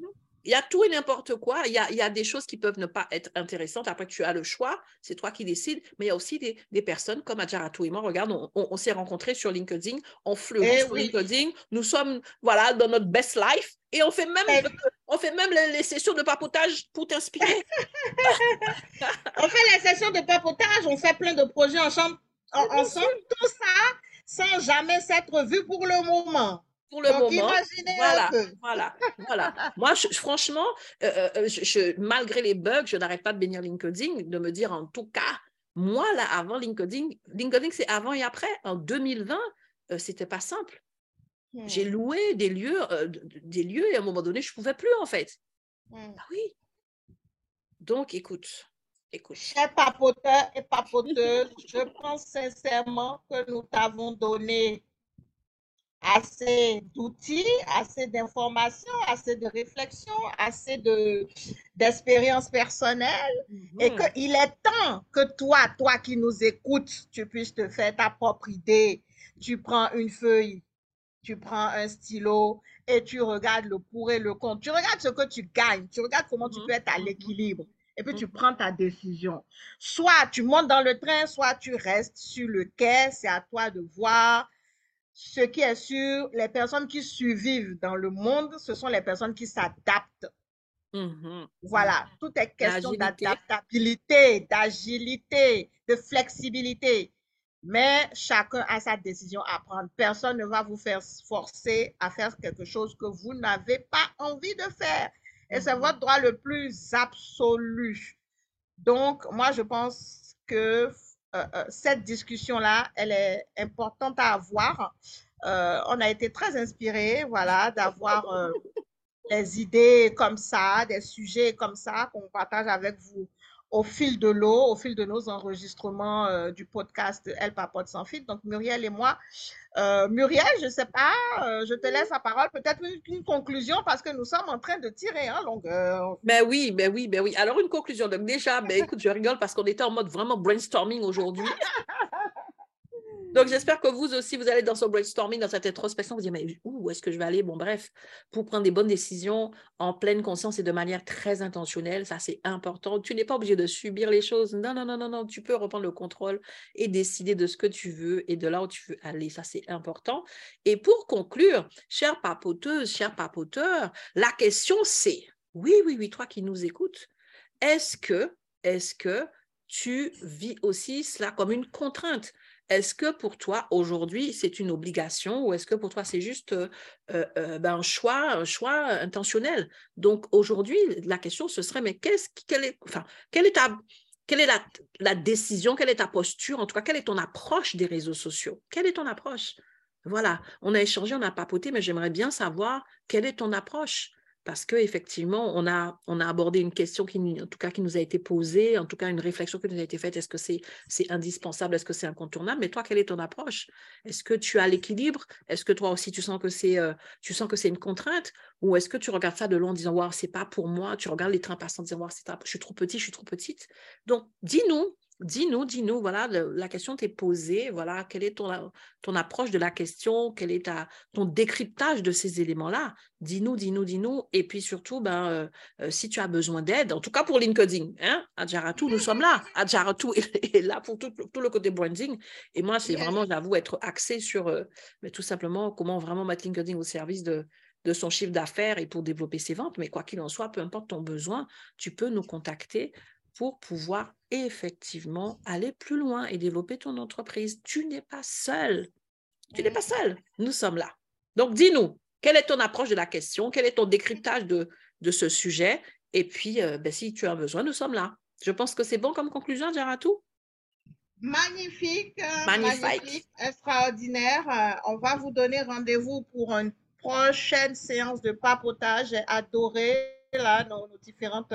Il y a tout et n'importe quoi. Il y, a, il y, a, des choses qui peuvent ne pas être intéressantes. Après, tu as le choix, c'est toi qui décides. Mais il y a aussi des, des personnes comme Adjaratou et moi. Regarde, on, on, s'est rencontrés sur LinkedIn, on fleurit eh sur LinkedIn. Nous sommes voilà, dans notre best life et on fait même, eh on fait même les, les, sessions de papotage pour t'inspirer. on fait les sessions de papotage, on fait plein de projets ensemble, ensemble tout ça sans jamais s'être vu pour le moment pour le moment. Voilà, voilà, voilà. Moi, franchement, euh, euh, je, malgré les bugs, je n'arrête pas de bénir LinkedIn, de me dire en tout cas, moi, là, avant LinkedIn, LinkedIn, c'est avant et après. En 2020, ce euh, c'était pas simple. J'ai hmm. loué des lieux, des lieux et à un moment donné, je ne pouvais plus, en fait. Hmm. Ah oui. Donc, écoute, écoute. Chers papoteurs et papoteuses, je pense sincèrement que nous t'avons donné assez d'outils, assez d'informations, assez de réflexions, assez de, d'expériences personnelles et mhm. qu'il est temps que toi, toi qui nous écoutes, tu puisses te faire ta propre idée. Tu prends une feuille, tu prends un stylo et tu regardes le pour et le contre. Tu regardes ce que tu gagnes, tu regardes comment tu mhm. peux être à mhm. l'équilibre et puis tu prends ta décision. Soit tu montes dans le train, soit tu restes sur le quai, c'est à toi de voir ce qui est sûr, les personnes qui survivent dans le monde, ce sont les personnes qui s'adaptent. Mm-hmm. Voilà, tout est question d'adaptabilité, d'agilité, de flexibilité. Mais chacun a sa décision à prendre. Personne ne va vous faire forcer à faire quelque chose que vous n'avez pas envie de faire. Et c'est mm-hmm. votre droit le plus absolu. Donc, moi, je pense que cette discussion-là, elle est importante à avoir. Euh, on a été très inspirés, voilà, d'avoir des idées comme ça, des sujets comme ça qu'on partage avec vous au fil de l'eau, au fil de nos enregistrements euh, du podcast Elle Papote sans fil. Donc, Muriel et moi. Euh, Muriel, je ne sais pas, euh, je te laisse la parole. Peut-être une, conclusion parce que nous sommes en train de tirer en longueur. Ben oui, ben oui, ben oui. Alors, une conclusion. Donc, déjà, ben écoute, je rigole parce qu'on était en mode vraiment brainstorming aujourd'hui. Donc, j'espère que vous aussi, vous allez dans ce brainstorming, dans cette introspection, vous dire, mais où est-ce que je vais aller? Bon, bref, pour prendre des bonnes décisions en pleine conscience et de manière très intentionnelle, ça, c'est important. Tu n'es pas obligé de subir les choses. Non, non, non, non, non. Tu peux reprendre le contrôle et décider de ce que tu veux et de là où tu veux aller. Ça, c'est important. Et pour conclure, chère papoteuse, cher papoteur, la question, c'est, oui, oui, oui, toi qui nous écoutes, est-ce que, est-ce que tu vis aussi cela comme une contrainte? Est-ce que pour toi, aujourd'hui, c'est une obligation ou est-ce que pour toi, c'est juste euh, euh, ben, un, choix, un choix intentionnel? Donc, aujourd'hui, la question, ce serait, mais qu'est-ce, quelle est, enfin, quelle est quelle est la, la, décision, quelle est ta posture, en tout cas, quelle est ton approche des réseaux sociaux? Quelle est ton approche? Voilà, on a échangé, on a papoté, mais j'aimerais bien savoir quelle est ton approche parce qu'effectivement, on a, on a abordé une question qui, en tout cas, qui nous a été posée, en tout cas, une réflexion qui nous a été faite. Est-ce que c'est c'est indispensable? Est-ce que c'est incontournable? Mais toi, quelle est ton approche? Est-ce que tu as l'équilibre? Est-ce que toi aussi, tu sens que c'est euh, tu sens que c'est une contrainte? Ou est-ce que tu regardes ça de loin en disant, waouh, c'est pas pour moi? Tu regardes les trains passants en disant, waouh, je suis trop petit, je suis trop petite. Donc, dis-nous, Dis-nous, dis-nous, voilà, la question t'est posée, voilà, quelle est ton, ton approche de la question, quel est ta, ton décryptage de ces éléments-là? Dis-nous, dis-nous, dis-nous. Et puis surtout, ben, euh, euh, si tu as besoin d'aide, en tout cas pour LinkedIn, hein, Adjaratou, nous sommes là. Adjaratou est, là pour tout, le côté branding. Et moi, c'est vraiment, j'avoue, être axé sur euh, mais tout simplement comment vraiment mettre LinkedIn au service de, de son chiffre d'affaires et pour développer ses ventes. Mais quoi qu'il en soit, peu importe ton besoin, tu peux nous contacter pour pouvoir effectivement aller plus loin et développer ton entreprise. Tu n'es pas seul. Tu n'es pas seul. Nous sommes là. Donc, dis-nous, quelle est ton approche de la question? Quel est ton décryptage de, de ce sujet? Et puis, euh, ben, si tu as besoin, nous sommes là. Je pense que c'est bon comme conclusion, Jaratou? Magnifique, euh, magnifique, magnifique, extraordinaire. Euh, on va vous donner rendez-vous pour une prochaine séance de papotage. adoré là, nos, différentes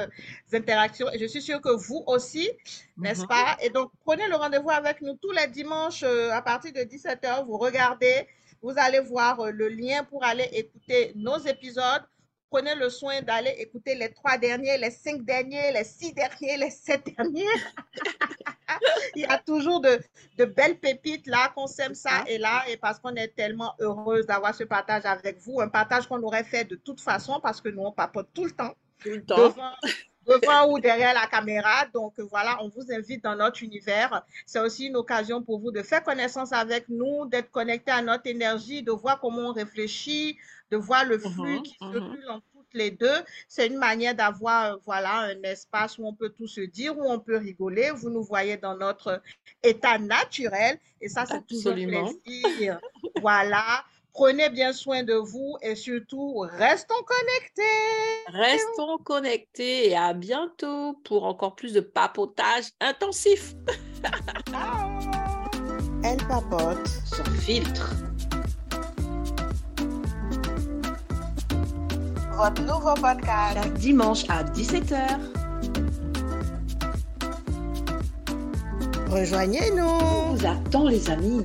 interactions. Et je suis sûre que vous aussi, n'est-ce mhm. pas? Et donc, prenez le rendez-vous avec nous tous les dimanches euh, à partir de 17h. Vous regardez, vous allez voir euh, le lien pour aller écouter nos épisodes. Prenez le soin d'aller écouter les trois derniers, les cinq derniers, les six derniers, les sept derniers. Il y a toujours de, de belles pépites là, qu'on sème ça et là, et parce qu'on est tellement heureuse d'avoir ce partage avec vous, un partage qu'on aurait fait de toute façon parce que nous, on papote tout le temps. Tout le temps. Devant, ou derrière la caméra. Donc voilà, on vous invite dans notre univers. C'est aussi une occasion pour vous de faire connaissance avec nous, d'être connecté à notre énergie, de voir comment on réfléchit, de voir le flux mm-hmm, qui mm-hmm. circule en les deux. C'est une manière d'avoir voilà, un espace où on peut tout se dire, où on peut rigoler. Vous nous voyez dans notre état naturel et ça, c'est toujours plaisir. voilà. Prenez bien soin de vous et surtout, restons connectés. Restons connectés et à bientôt pour encore plus de papotage intensif. Elle papote sans filtre. votre nouveau podcast. Chaque dimanche à 17h. Rejoignez-nous. On vous attend les amis.